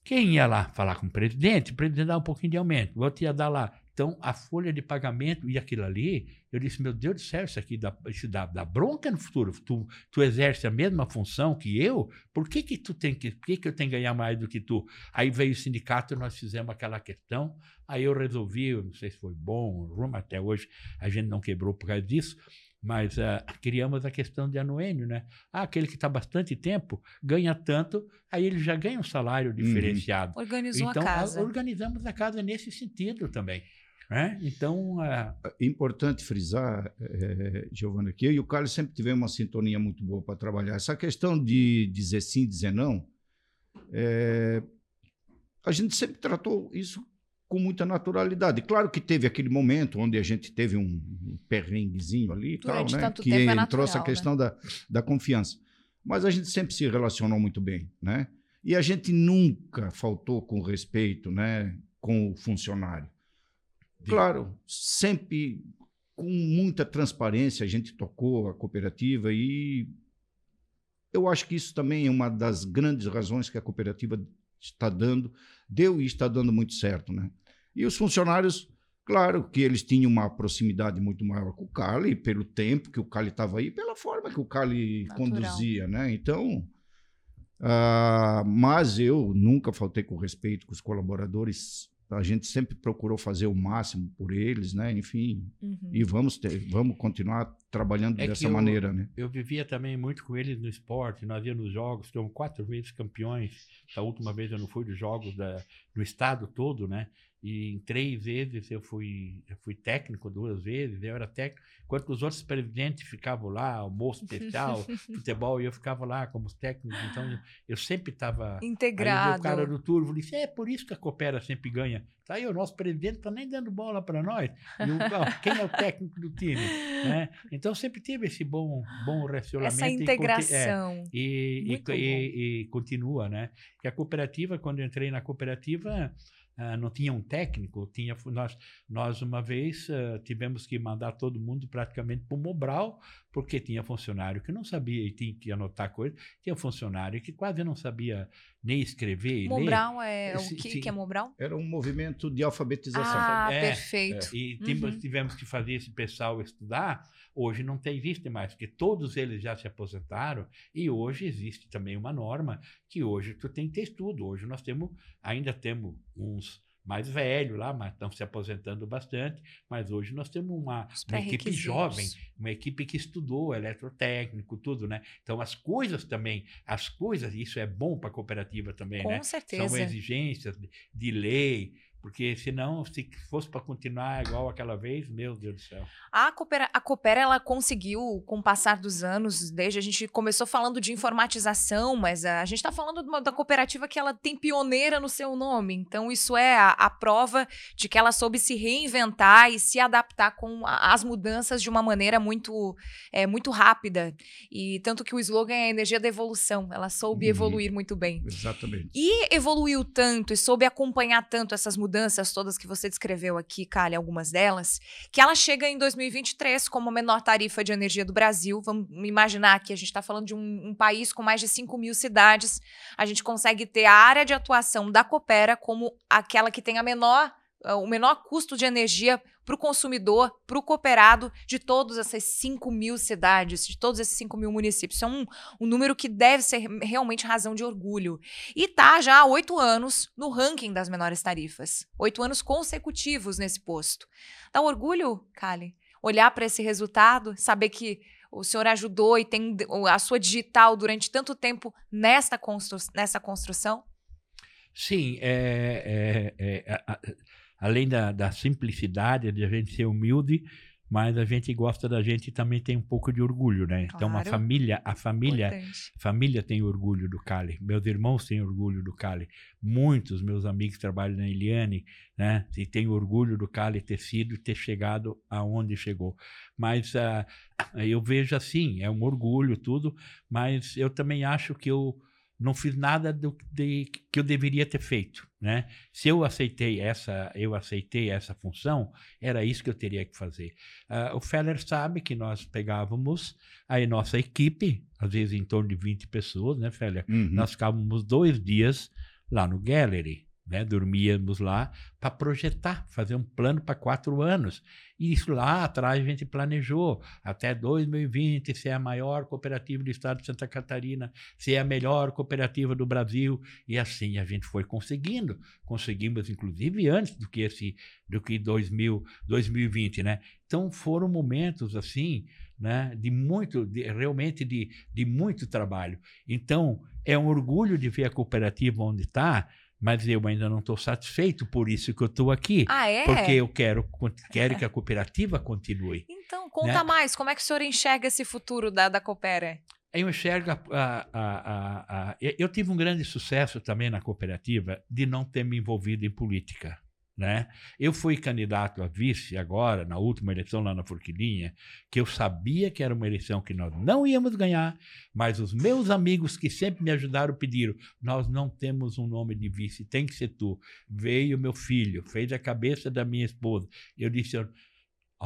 Quem ia lá falar com o presidente? O presidente dava um pouquinho de aumento, o outro ia dar lá. Então, a folha de pagamento e aquilo ali, eu disse, meu Deus do céu, isso aqui dá, isso dá, dá bronca no futuro. Tu, tu exerce a mesma função que eu, por que que tu tem que, por que que eu tenho que ganhar mais do que tu? Aí veio o sindicato, nós fizemos aquela questão, aí eu resolvi, eu não sei se foi bom, rumo até hoje, a gente não quebrou por causa disso, mas uh, criamos a questão de anuênio, né? Ah, aquele que está bastante tempo ganha tanto, aí ele já ganha um salário uhum. diferenciado. Uhum. Organizou então, a casa. organizamos a casa nesse sentido também. Né? Então. É... Importante frisar, é, Giovana, que eu e o Carlos sempre tivemos uma sintonia muito boa para trabalhar. Essa questão de dizer sim, dizer não, é, a gente sempre tratou isso com muita naturalidade. Claro que teve aquele momento onde a gente teve um perrenguezinho ali e tal, né? que é entrou natural, essa questão né? da, da confiança. Mas a gente sempre se relacionou muito bem, né? E a gente nunca faltou com respeito, né, com o funcionário. Claro, sempre com muita transparência a gente tocou a cooperativa e eu acho que isso também é uma das grandes razões que a cooperativa está dando, deu e está dando muito certo, né? E os funcionários, claro que eles tinham uma proximidade muito maior com o Cali, pelo tempo que o Cali estava aí, pela forma que o Cali Natural. conduzia, né? Então, uh, mas eu nunca faltei com respeito com os colaboradores a gente sempre procurou fazer o máximo por eles, né? Enfim, uhum. e vamos ter, vamos continuar trabalhando é dessa eu, maneira, né? Eu vivia também muito com eles no esporte, nós íamos nos jogos, fomos quatro vezes campeões. A última vez eu não fui dos jogos da, do estado todo, né? E em três vezes eu fui, eu fui técnico, duas vezes, eu era técnico, enquanto os outros presidentes ficavam lá, almoço especial, futebol, e eu ficava lá como técnico, então eu sempre estava integrado. Aí o cara do turvo disse: é por isso que a Coopera sempre ganha. Tá aí, o nosso presidente está nem dando bola para nós. O, quem é o técnico do time? Né? Então sempre tive esse bom, bom relacionamento. Essa integração. E, é, e, e, e, e, continua, né? Que a cooperativa, quando eu entrei na cooperativa, Uh, não tinha um técnico, tinha nós, nós uma vez uh, tivemos que mandar todo mundo praticamente para o Mobral, porque tinha funcionário que não sabia e tinha que anotar coisas, tinha funcionário que quase não sabia nem escrever Mobral é o que, que é Mobral? Era um movimento de alfabetização. Ah, é, perfeito. É. E uhum. tivemos que fazer esse pessoal estudar. Hoje não tem, existe mais, porque todos eles já se aposentaram e hoje existe também uma norma que hoje tu tem que ter estudo. Hoje nós temos, ainda temos uns mais velho lá, mas estão se aposentando bastante. Mas hoje nós temos uma, uma equipe jovem, uma equipe que estudou eletrotécnico, tudo, né? Então as coisas também, as coisas, isso é bom para a cooperativa também, Com né? certeza. São exigências de, de lei, Porque senão, se fosse para continuar igual aquela vez, meu Deus do céu. A Coopera, a Coopera, ela conseguiu, com o passar dos anos, desde a gente começou falando de informatização, mas a, a gente está falando uma, da cooperativa que ela tem pioneira no seu nome. Então, isso é a, a prova de que ela soube se reinventar e se adaptar com a, as mudanças de uma maneira muito, é, muito rápida. E tanto que o slogan é a energia da evolução. Ela soube uhum. evoluir muito bem. Exatamente. E evoluiu tanto e soube acompanhar tanto essas mudanças mudanças todas que você descreveu aqui, Kali, algumas delas, que ela chega em 2023 como a menor tarifa de energia do Brasil. Vamos imaginar que a gente está falando de um, um, país com mais de 5 mil cidades. A gente consegue ter a área de atuação da Coopera como aquela que tem a menor o menor custo de energia para o consumidor, para o cooperado de todas essas 5 mil cidades, de todos esses 5 mil municípios. Isso é um, um número que deve ser realmente razão de orgulho. E está já há oito anos no ranking das menores tarifas. Oito anos consecutivos nesse posto. Dá orgulho, Kali? Olhar para esse resultado, saber que o senhor ajudou e tem a sua digital durante tanto tempo nessa, constru nessa construção? Sim, é, é, é, além da, da simplicidade, de a gente ser humilde, mas a gente gosta da gente e também tem um pouco de orgulho, né? Claro. Então a família, a família, família tem orgulho do Cali. Meus irmãos têm orgulho do Cali. Muitos meus amigos trabalham na Eliane, né? E têm orgulho do Cali ter sido e ter chegado aonde chegou. Mas uh, eu vejo assim, é um orgulho tudo, mas eu também acho que eu não fiz nada do de, que eu deveria ter feito, né? Se eu aceitei essa, eu aceitei essa função, era isso que eu teria que fazer. Uh, o Feller sabe que nós pegávamos a nossa equipe, às vezes em torno de 20 pessoas, né, Feller? Uhum. Nós ficávamos dois dias lá no Gallery, né? Dormíamos lá para projetar, fazer um plano para quatro anos. E isso lá atrás a gente planejou até 2020 ser a maior cooperativa do estado de Santa Catarina, ser a melhor cooperativa do Brasil. E assim a gente foi conseguindo. Conseguimos, inclusive, antes do que esse do que 2000, 2020, né? Então foram momentos assim, né? De muito, de, realmente de, de muito trabalho. Então é um orgulho de ver a cooperativa onde está mas eu ainda não estou satisfeito, por isso que eu estou aqui. Ah, é? Porque eu quero, quero que a cooperativa continue. Então, conta né? mais, como é que o senhor enxerga esse futuro da, da Coopera? Eu enxergo. A, a, a, a, eu tive um grande sucesso também na cooperativa de não ter me envolvido em política. Né? Eu fui candidato a vice agora, na última eleição lá na Forquilinha, que eu sabia que era uma eleição que nós não íamos ganhar, mas os meus amigos que sempre me ajudaram pediram: nós não temos um nome de vice, tem que ser tu. Veio meu filho, fez a cabeça da minha esposa. Eu disse: a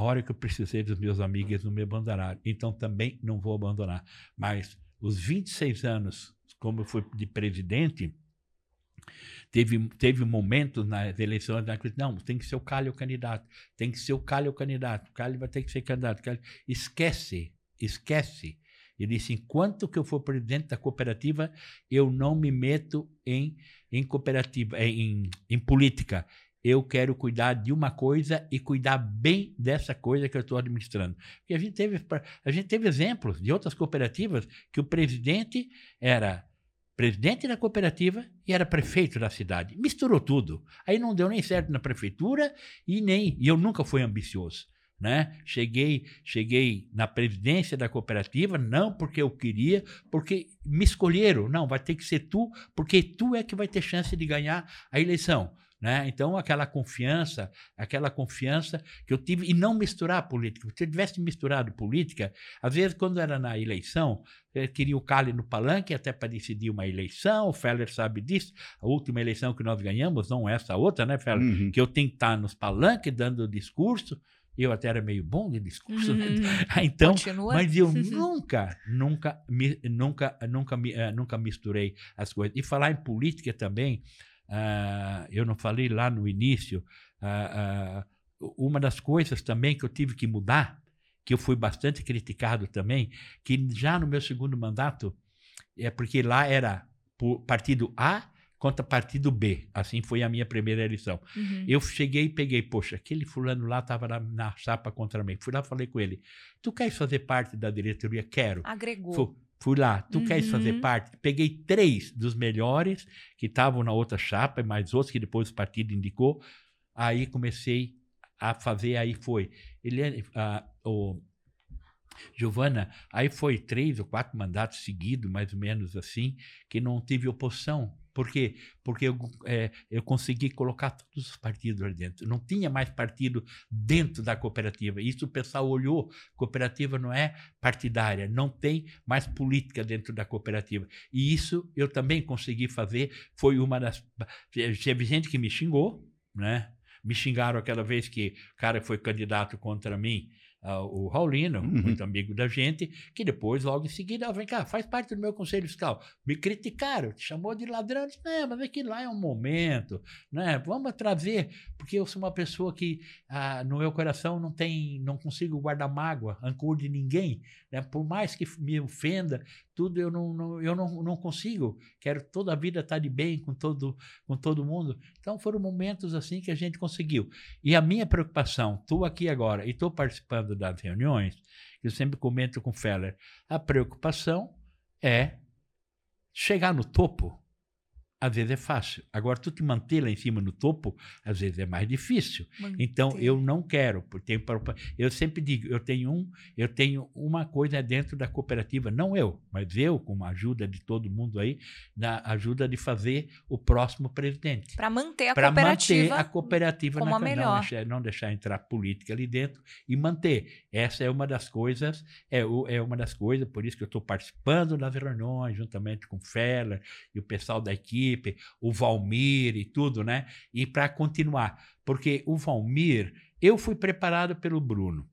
hora que eu precisei dos meus amigos, eles não me abandonaram, então também não vou abandonar. Mas os 26 anos, como eu fui de presidente, Teve, teve momentos nas eleições na que não, tem que ser o Calho o candidato, tem que ser o Calho o candidato, o Calho vai ter que ser candidato. Esquece, esquece. Ele disse: enquanto que eu for presidente da cooperativa, eu não me meto em, em cooperativa, em, em política. Eu quero cuidar de uma coisa e cuidar bem dessa coisa que eu estou administrando. Porque a gente, teve, a gente teve exemplos de outras cooperativas que o presidente era presidente da cooperativa e era prefeito da cidade. Misturou tudo. Aí não deu nem certo na prefeitura e nem. E eu nunca fui ambicioso. Né? Cheguei, cheguei na presidência da cooperativa, não porque eu queria, porque me escolheram. Não, vai ter que ser tu, porque tu é que vai ter chance de ganhar a eleição. Né? Então, aquela confiança, aquela confiança que eu tive, e não misturar política. Se eu tivesse misturado política, às vezes, quando era na eleição, eu queria o Cali no palanque até para decidir uma eleição, o Feller sabe disso. A última eleição que nós ganhamos, não essa outra, né, Feller? Uhum. Que eu tenho que estar nos palanques dando discurso. Eu até era meio bom de discurso, né? uhum. né? então, Continua. mas eu nunca, nunca, nunca, nunca, uh, nunca misturei as coisas. E falar em política também, Uh, eu não falei lá no início, uh, uh, uma das coisas também que eu tive que mudar, que eu fui bastante criticado também, que já no meu segundo mandato, é porque lá era partido A contra partido B. Assim foi a minha primeira eleição. Uhum. Eu cheguei e peguei, poxa, aquele fulano lá estava na, na chapa contra mim. Fui lá falei com ele, tu queres fazer parte da diretoria? Quero. Agregou. Fui lá. Tu Uhum. queres fazer parte? Peguei três dos melhores que estavam na outra chapa, e mais outros que depois o partido indicou. Aí comecei a fazer, aí foi. Ele, ah, o Giovana, aí foi três ou quatro mandatos seguidos, mais ou menos assim, que não tive oposição. Por quê? Porque eu, eh, eu consegui colocar todos os partidos lá dentro. Não tinha mais partido dentro da cooperativa. Isso o pessoal olhou. Cooperativa não é partidária, não tem mais política dentro da cooperativa. E isso eu também consegui fazer. Foi uma das. Teve gente que me xingou, né? Me xingaram aquela vez que o cara foi candidato contra mim, ah, o Raulino, Uhum. muito amigo da gente, que depois, logo em seguida, ah, vem cá, faz parte do meu conselho fiscal. Me criticaram, te chamou de ladrão. Eu disse, não, mas aquilo lá é um momento, né? Vamos trazer, porque eu sou uma pessoa que ah, no meu coração não tem, não consigo guardar mágoa, rancor de ninguém, né? Por mais que me ofenda, tudo eu não, não- eu não, não consigo. Quero toda a vida estar de bem com todo, com todo mundo. Então foram momentos assim que a gente conseguiu. E a minha preocupação, estou aqui agora e estou participando das reuniões, eu sempre comento com o Feller, a preocupação é chegar no topo. Às vezes é fácil. Agora, tu te manter lá em cima no topo, às vezes é mais difícil. Então, Manter. eu não quero. porque Eu sempre digo, eu tenho um, eu tenho uma coisa dentro da cooperativa, não eu, mas eu, com a ajuda de todo mundo aí, na ajuda de fazer o próximo presidente Para manter a para cooperativa. manter a cooperativa como na a não melhor. deixar, não deixar entrar política ali dentro e manter. Essa é uma das coisas, é, é uma das coisas, por isso que eu estou participando das reuniões, juntamente com o Feller e o pessoal da equipe, o Valmir e tudo, né? E para continuar. Porque o Valmir, eu fui preparado pelo Bruno.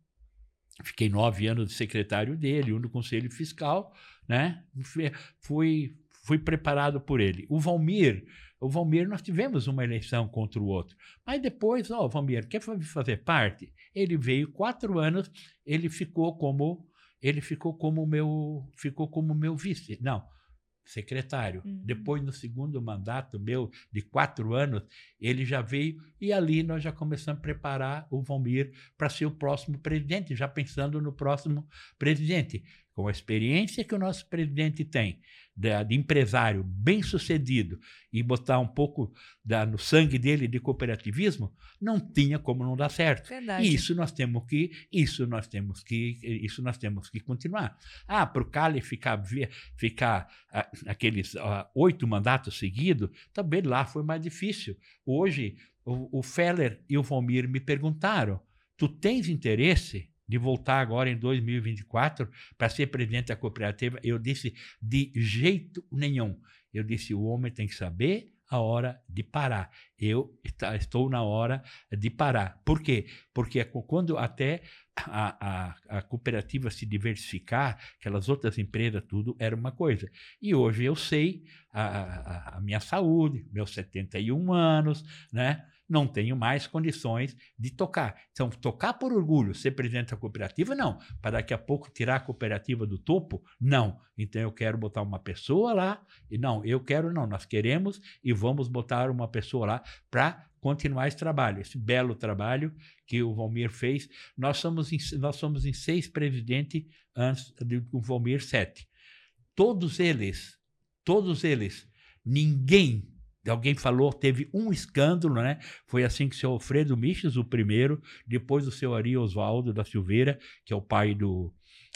Fiquei nove anos de secretário dele, um do Conselho Fiscal, né? Fui- Fui, preparado por ele. O Valmir, o Valmir, nós tivemos uma eleição contra o outro. Mas depois, ó, o Valmir, quer fa- fazer parte? Ele veio quatro anos, ele ficou como ele ficou como meu ficou como meu vice. Não, secretário. Uhum. Depois, no segundo mandato meu, de quatro anos, ele já veio e ali nós já começamos a preparar o Valmir para ser o próximo presidente, já pensando no próximo presidente. Com a experiência que o nosso presidente tem, da- de, empresário bem sucedido, e botar um pouco da- no sangue dele de cooperativismo, não tinha como não dar certo. Verdade. E isso nós temos que, isso nós temos que, isso nós temos que continuar. Ah, para o Cali ficar, ficar ah, aqueles ah, oito mandatos seguidos, também lá foi mais difícil. Hoje, o, o Feller e o Valmir me perguntaram: tu tens interesse de voltar agora em 2024 para ser presidente da cooperativa? Eu disse: de jeito nenhum. Eu disse: o homem tem que saber a hora de parar. Eu está- estou na hora de parar. Por quê? Porque é quando até a, a, a cooperativa se diversificar, aquelas outras empresas, tudo era uma coisa. E hoje eu sei a, a minha saúde, meus 71 anos, né? Não tenho mais condições de tocar. Então, tocar por orgulho, ser presidente da cooperativa, não. Para daqui a pouco tirar a cooperativa do topo, não. Então, eu quero botar uma pessoa lá. E não, eu quero, não. Nós queremos e vamos botar uma pessoa lá para continuar esse trabalho, esse belo trabalho que o Valmir fez. Nós somos em, nós somos em seis presidentes antes do Valmir sete. Todos eles, todos eles, ninguém, alguém falou, teve um escândalo, né? Foi assim que o seu Alfredo Miches, o primeiro, depois o seu Ari Oswaldo da Silveira, que é o pai do,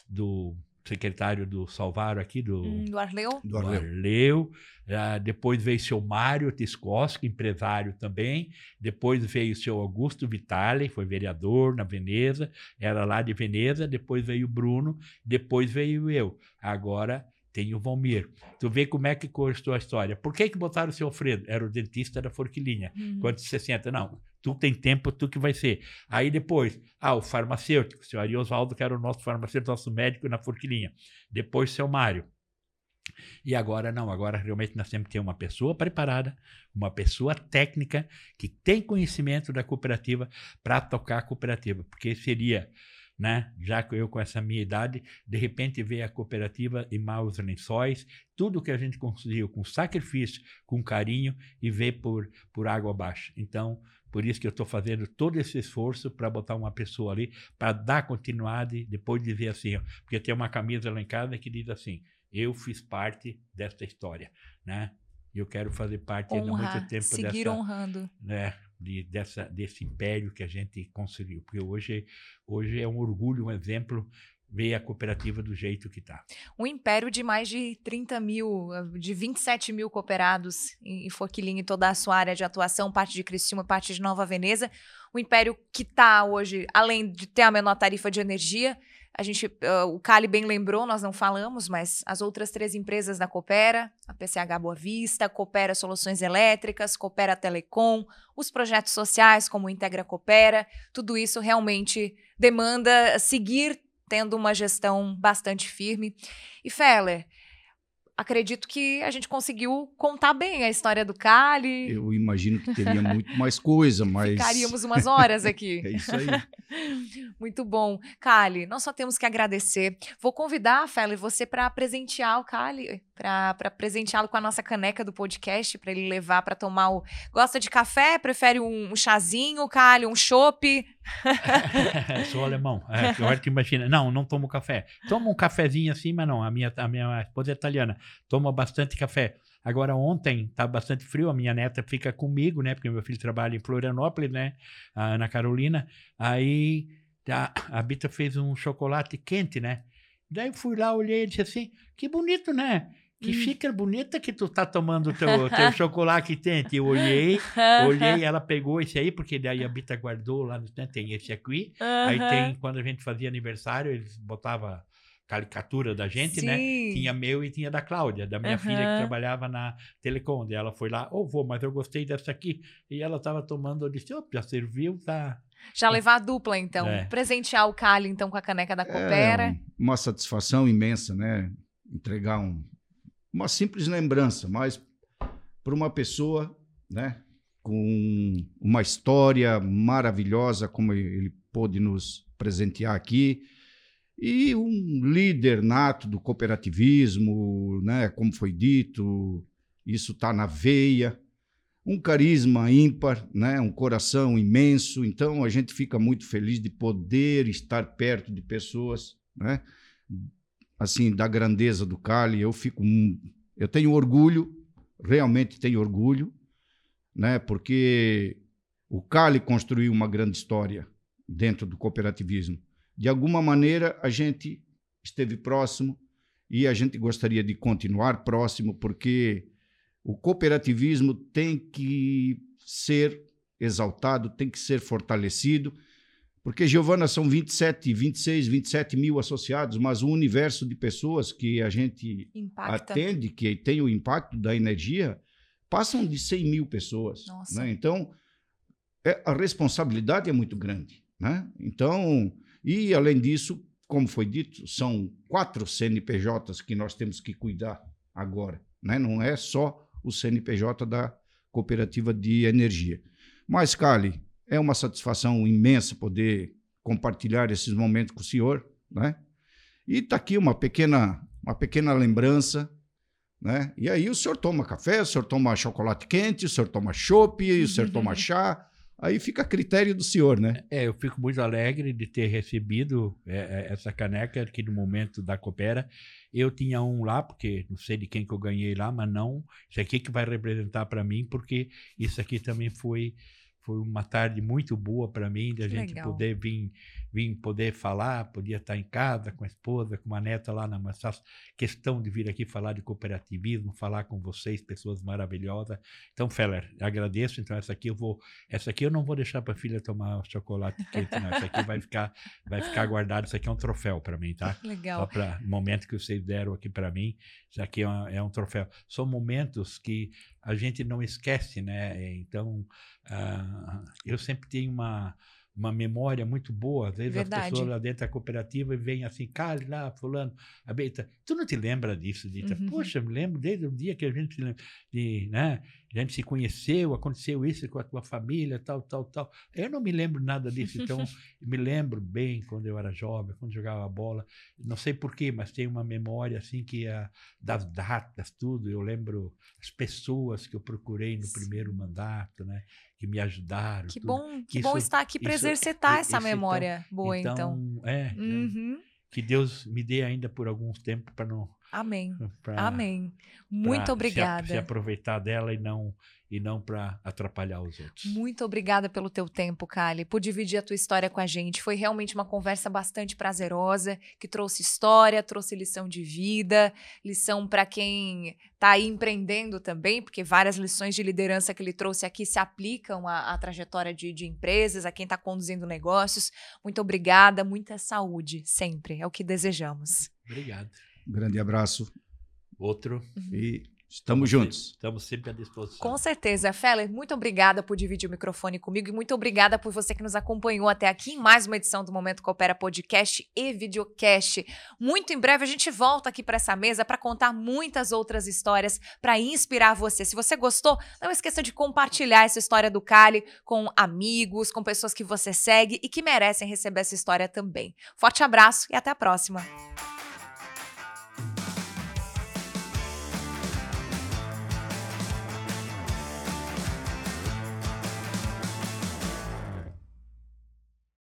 do secretário do Salvaro aqui, do, Hum, do Arleu? Do do Arleu. Arleu. Ah, depois veio o seu Mário Tiscoski, empresário também. Depois veio o seu Augusto Vitale, foi vereador na Veneza, era lá de Veneza. Depois veio o Bruno, depois veio eu. Agora tem o Valmir. Tu vê como é que costou a história. Por que, que botaram o seu Alfredo? Era o dentista da Forquilinha. Hum. Quando você senta, não, tu tem tempo, tu que vai ser. Aí depois, ah, o farmacêutico, o senhor Ari Oswaldo, que era o nosso farmacêutico, nosso médico na Forquilinha. Depois, seu Mário. E agora não, agora realmente nós temos que ter uma pessoa preparada, uma pessoa técnica que tem conhecimento da cooperativa para tocar a cooperativa, porque seria, né, já que eu com essa minha idade, de repente ver a cooperativa em maus lençóis, tudo que a gente conseguiu com sacrifício, com carinho e ver por, por água abaixo. Então, por isso que eu estou fazendo todo esse esforço para botar uma pessoa ali, para dar continuidade, depois dizer assim, ó, porque tem uma camisa lá em casa que diz assim, eu fiz parte dessa história, né? E eu quero fazer parte ainda há muito tempo seguir dessa, honrando. né, de, dessa, desse império que a gente conseguiu. Porque hoje, hoje é um orgulho, um exemplo, ver a cooperativa do jeito que está. Um império de mais de 30 mil, de 27 mil cooperados em Forquilinha e toda a sua área de atuação, parte de Criciúma, parte de Nova Veneza. Um império que está hoje, além de ter a menor tarifa de energia, a gente, eh, o Cali bem lembrou, nós não falamos, mas as outras três empresas da Coopera, a PCH Boa Vista, Coopera Soluções Elétricas, Coopera Telecom, os projetos sociais como Integra Coopera, tudo isso realmente demanda seguir tendo uma gestão bastante firme. E Feller, acredito que a gente conseguiu contar bem a história do Cali. Eu imagino que teria muito mais coisa, mas. Ficaríamos umas horas aqui. É isso aí. Muito bom. Kali, nós só temos que agradecer. Vou convidar, Feli, você para presentear o Kali, para presenteá-lo com a nossa caneca do podcast, para ele levar para tomar o. Gosta de café? Prefere um, um chazinho, Kali, um chopp? Sou alemão. É, agora que imagina. Não, não tomo café. Tomo um cafezinho assim, mas não. A minha, a minha esposa é italiana. Toma bastante café. Agora, ontem tá bastante frio, a minha neta fica comigo, né? Porque meu filho trabalha em Florianópolis, né? A Ana Carolina. Aí a, a Bita fez um chocolate quente, né? Daí eu fui lá, olhei e disse assim: que bonito, né? Que Hum. xícara bonita que tu tá tomando o teu, teu chocolate quente. Eu olhei, olhei, ela pegou esse aí, porque daí a Bita guardou lá no né, tem esse aqui. Aí tem, quando a gente fazia aniversário, eles botavam caricatura da gente, né? Sim. Tinha meu e tinha da Cláudia, da minha filha que trabalhava na Telecom. Ela foi lá, ô vô, mas eu gostei dessa aqui. E ela tava tomando, eu disse, ó, já serviu, tá. Já levar a dupla, então. É. Presentear o Cali, então, com a caneca da É Coopera. um- uma satisfação imensa, né? Entregar um- uma simples lembrança, mas para uma pessoa, né? Com uma história maravilhosa, como ele pôde nos presentear aqui, e um líder nato do cooperativismo, né? Como foi dito, isso está na veia. Um carisma ímpar, né? um coração imenso. Então, a gente fica muito feliz de poder estar perto de pessoas né? assim, da grandeza do Cali. Eu fico, eu tenho orgulho, realmente tenho orgulho, né? Porque o Cali construiu uma grande história dentro do cooperativismo. De alguma maneira a gente esteve próximo e a gente gostaria de continuar próximo, porque o cooperativismo tem que ser exaltado, tem que ser fortalecido. Porque, Giovana, são 27, 26, 27 mil associados, mas o universo de pessoas que a gente Impacta. atende, que tem o impacto da energia, passam de 100 mil pessoas. Nossa. né? Então, é- a responsabilidade é muito grande. Né? Então, e além disso, como foi dito, são quatro CNPJs que nós temos que cuidar agora. Né? Não é só o CNPJ da Cooperativa de Energia. Mas, Cali, é uma satisfação imensa poder compartilhar esses momentos com o senhor, né? E está aqui uma pequena, uma pequena lembrança, né? E aí o senhor toma café, o senhor toma chocolate quente, o senhor toma chopp, o senhor toma chá, aí fica a critério do senhor, né? É, eu fico muito alegre de ter recebido é, é, essa caneca aqui no momento da Coopera. Eu tinha um lá, porque não sei de quem que eu ganhei lá, mas não. Isso aqui que vai representar para mim, porque isso aqui também foi foi uma tarde muito boa para mim, da gente legal. poder vir, vir poder falar, podia estar em casa com a esposa, com uma neta lá na mas faço questão de vir aqui falar de cooperativismo, falar com vocês, pessoas maravilhosas. Então, Feller, agradeço. Então, essa aqui eu vou, essa aqui eu não vou deixar para a filha tomar chocolate quente, não. Essa aqui vai ficar, vai ficar guardado. Isso aqui é um troféu para mim, tá? Só Legal. para o momento que vocês deram aqui para mim, isso aqui é, uma- é um troféu. São momentos que a gente não esquece, né? Então, ah, eu sempre tenho uma, uma memória muito boa. Às vezes Verdade. as pessoas lá dentro da cooperativa vêm assim, Cali, lá, fulano, a Beita, tu não te lembra disso, Dita? Uhum. Poxa, me lembro desde o dia que a gente, se lem- de, né? A gente se conheceu, aconteceu isso com a tua família, tal, tal, tal. Eu não me lembro nada disso, então me lembro bem quando eu era jovem, quando jogava bola. Não sei porquê, mas tem uma memória assim que é das datas, tudo. Eu lembro as pessoas que eu procurei no primeiro mandato, né? Que me ajudaram. Que tudo. bom, que Isso- bom estar aqui para exercitar essa então- memória boa, então. É, Uhum. que Deus me dê ainda por alguns tempos para não Amém. pra- Amém. Muito pra se obrigada. Se, aproveitar dela e não e não para atrapalhar os outros. Muito obrigada pelo teu tempo, Kali, por dividir a tua história com a gente. Foi realmente uma conversa bastante prazerosa, que trouxe história, trouxe lição de vida, lição para quem está aí empreendendo também, porque várias lições de liderança que ele trouxe aqui se aplicam à, à trajetória de, de empresas, a quem está conduzindo negócios. Muito obrigada, muita saúde, sempre. É o que desejamos. Obrigado. Um grande abraço Outro. e estamos juntos. Estamos sempre à disposição. Com certeza. Feller, muito obrigada por dividir o microfone comigo e muito obrigada por você que nos acompanhou até aqui em mais uma edição do Momento Coopera Podcast e Videocast. Muito em breve a gente volta aqui para essa mesa para contar muitas outras histórias para inspirar você. Se você gostou, não esqueça de compartilhar essa história do Cali com amigos, com pessoas que você segue e que merecem receber essa história também. Forte abraço e até a próxima.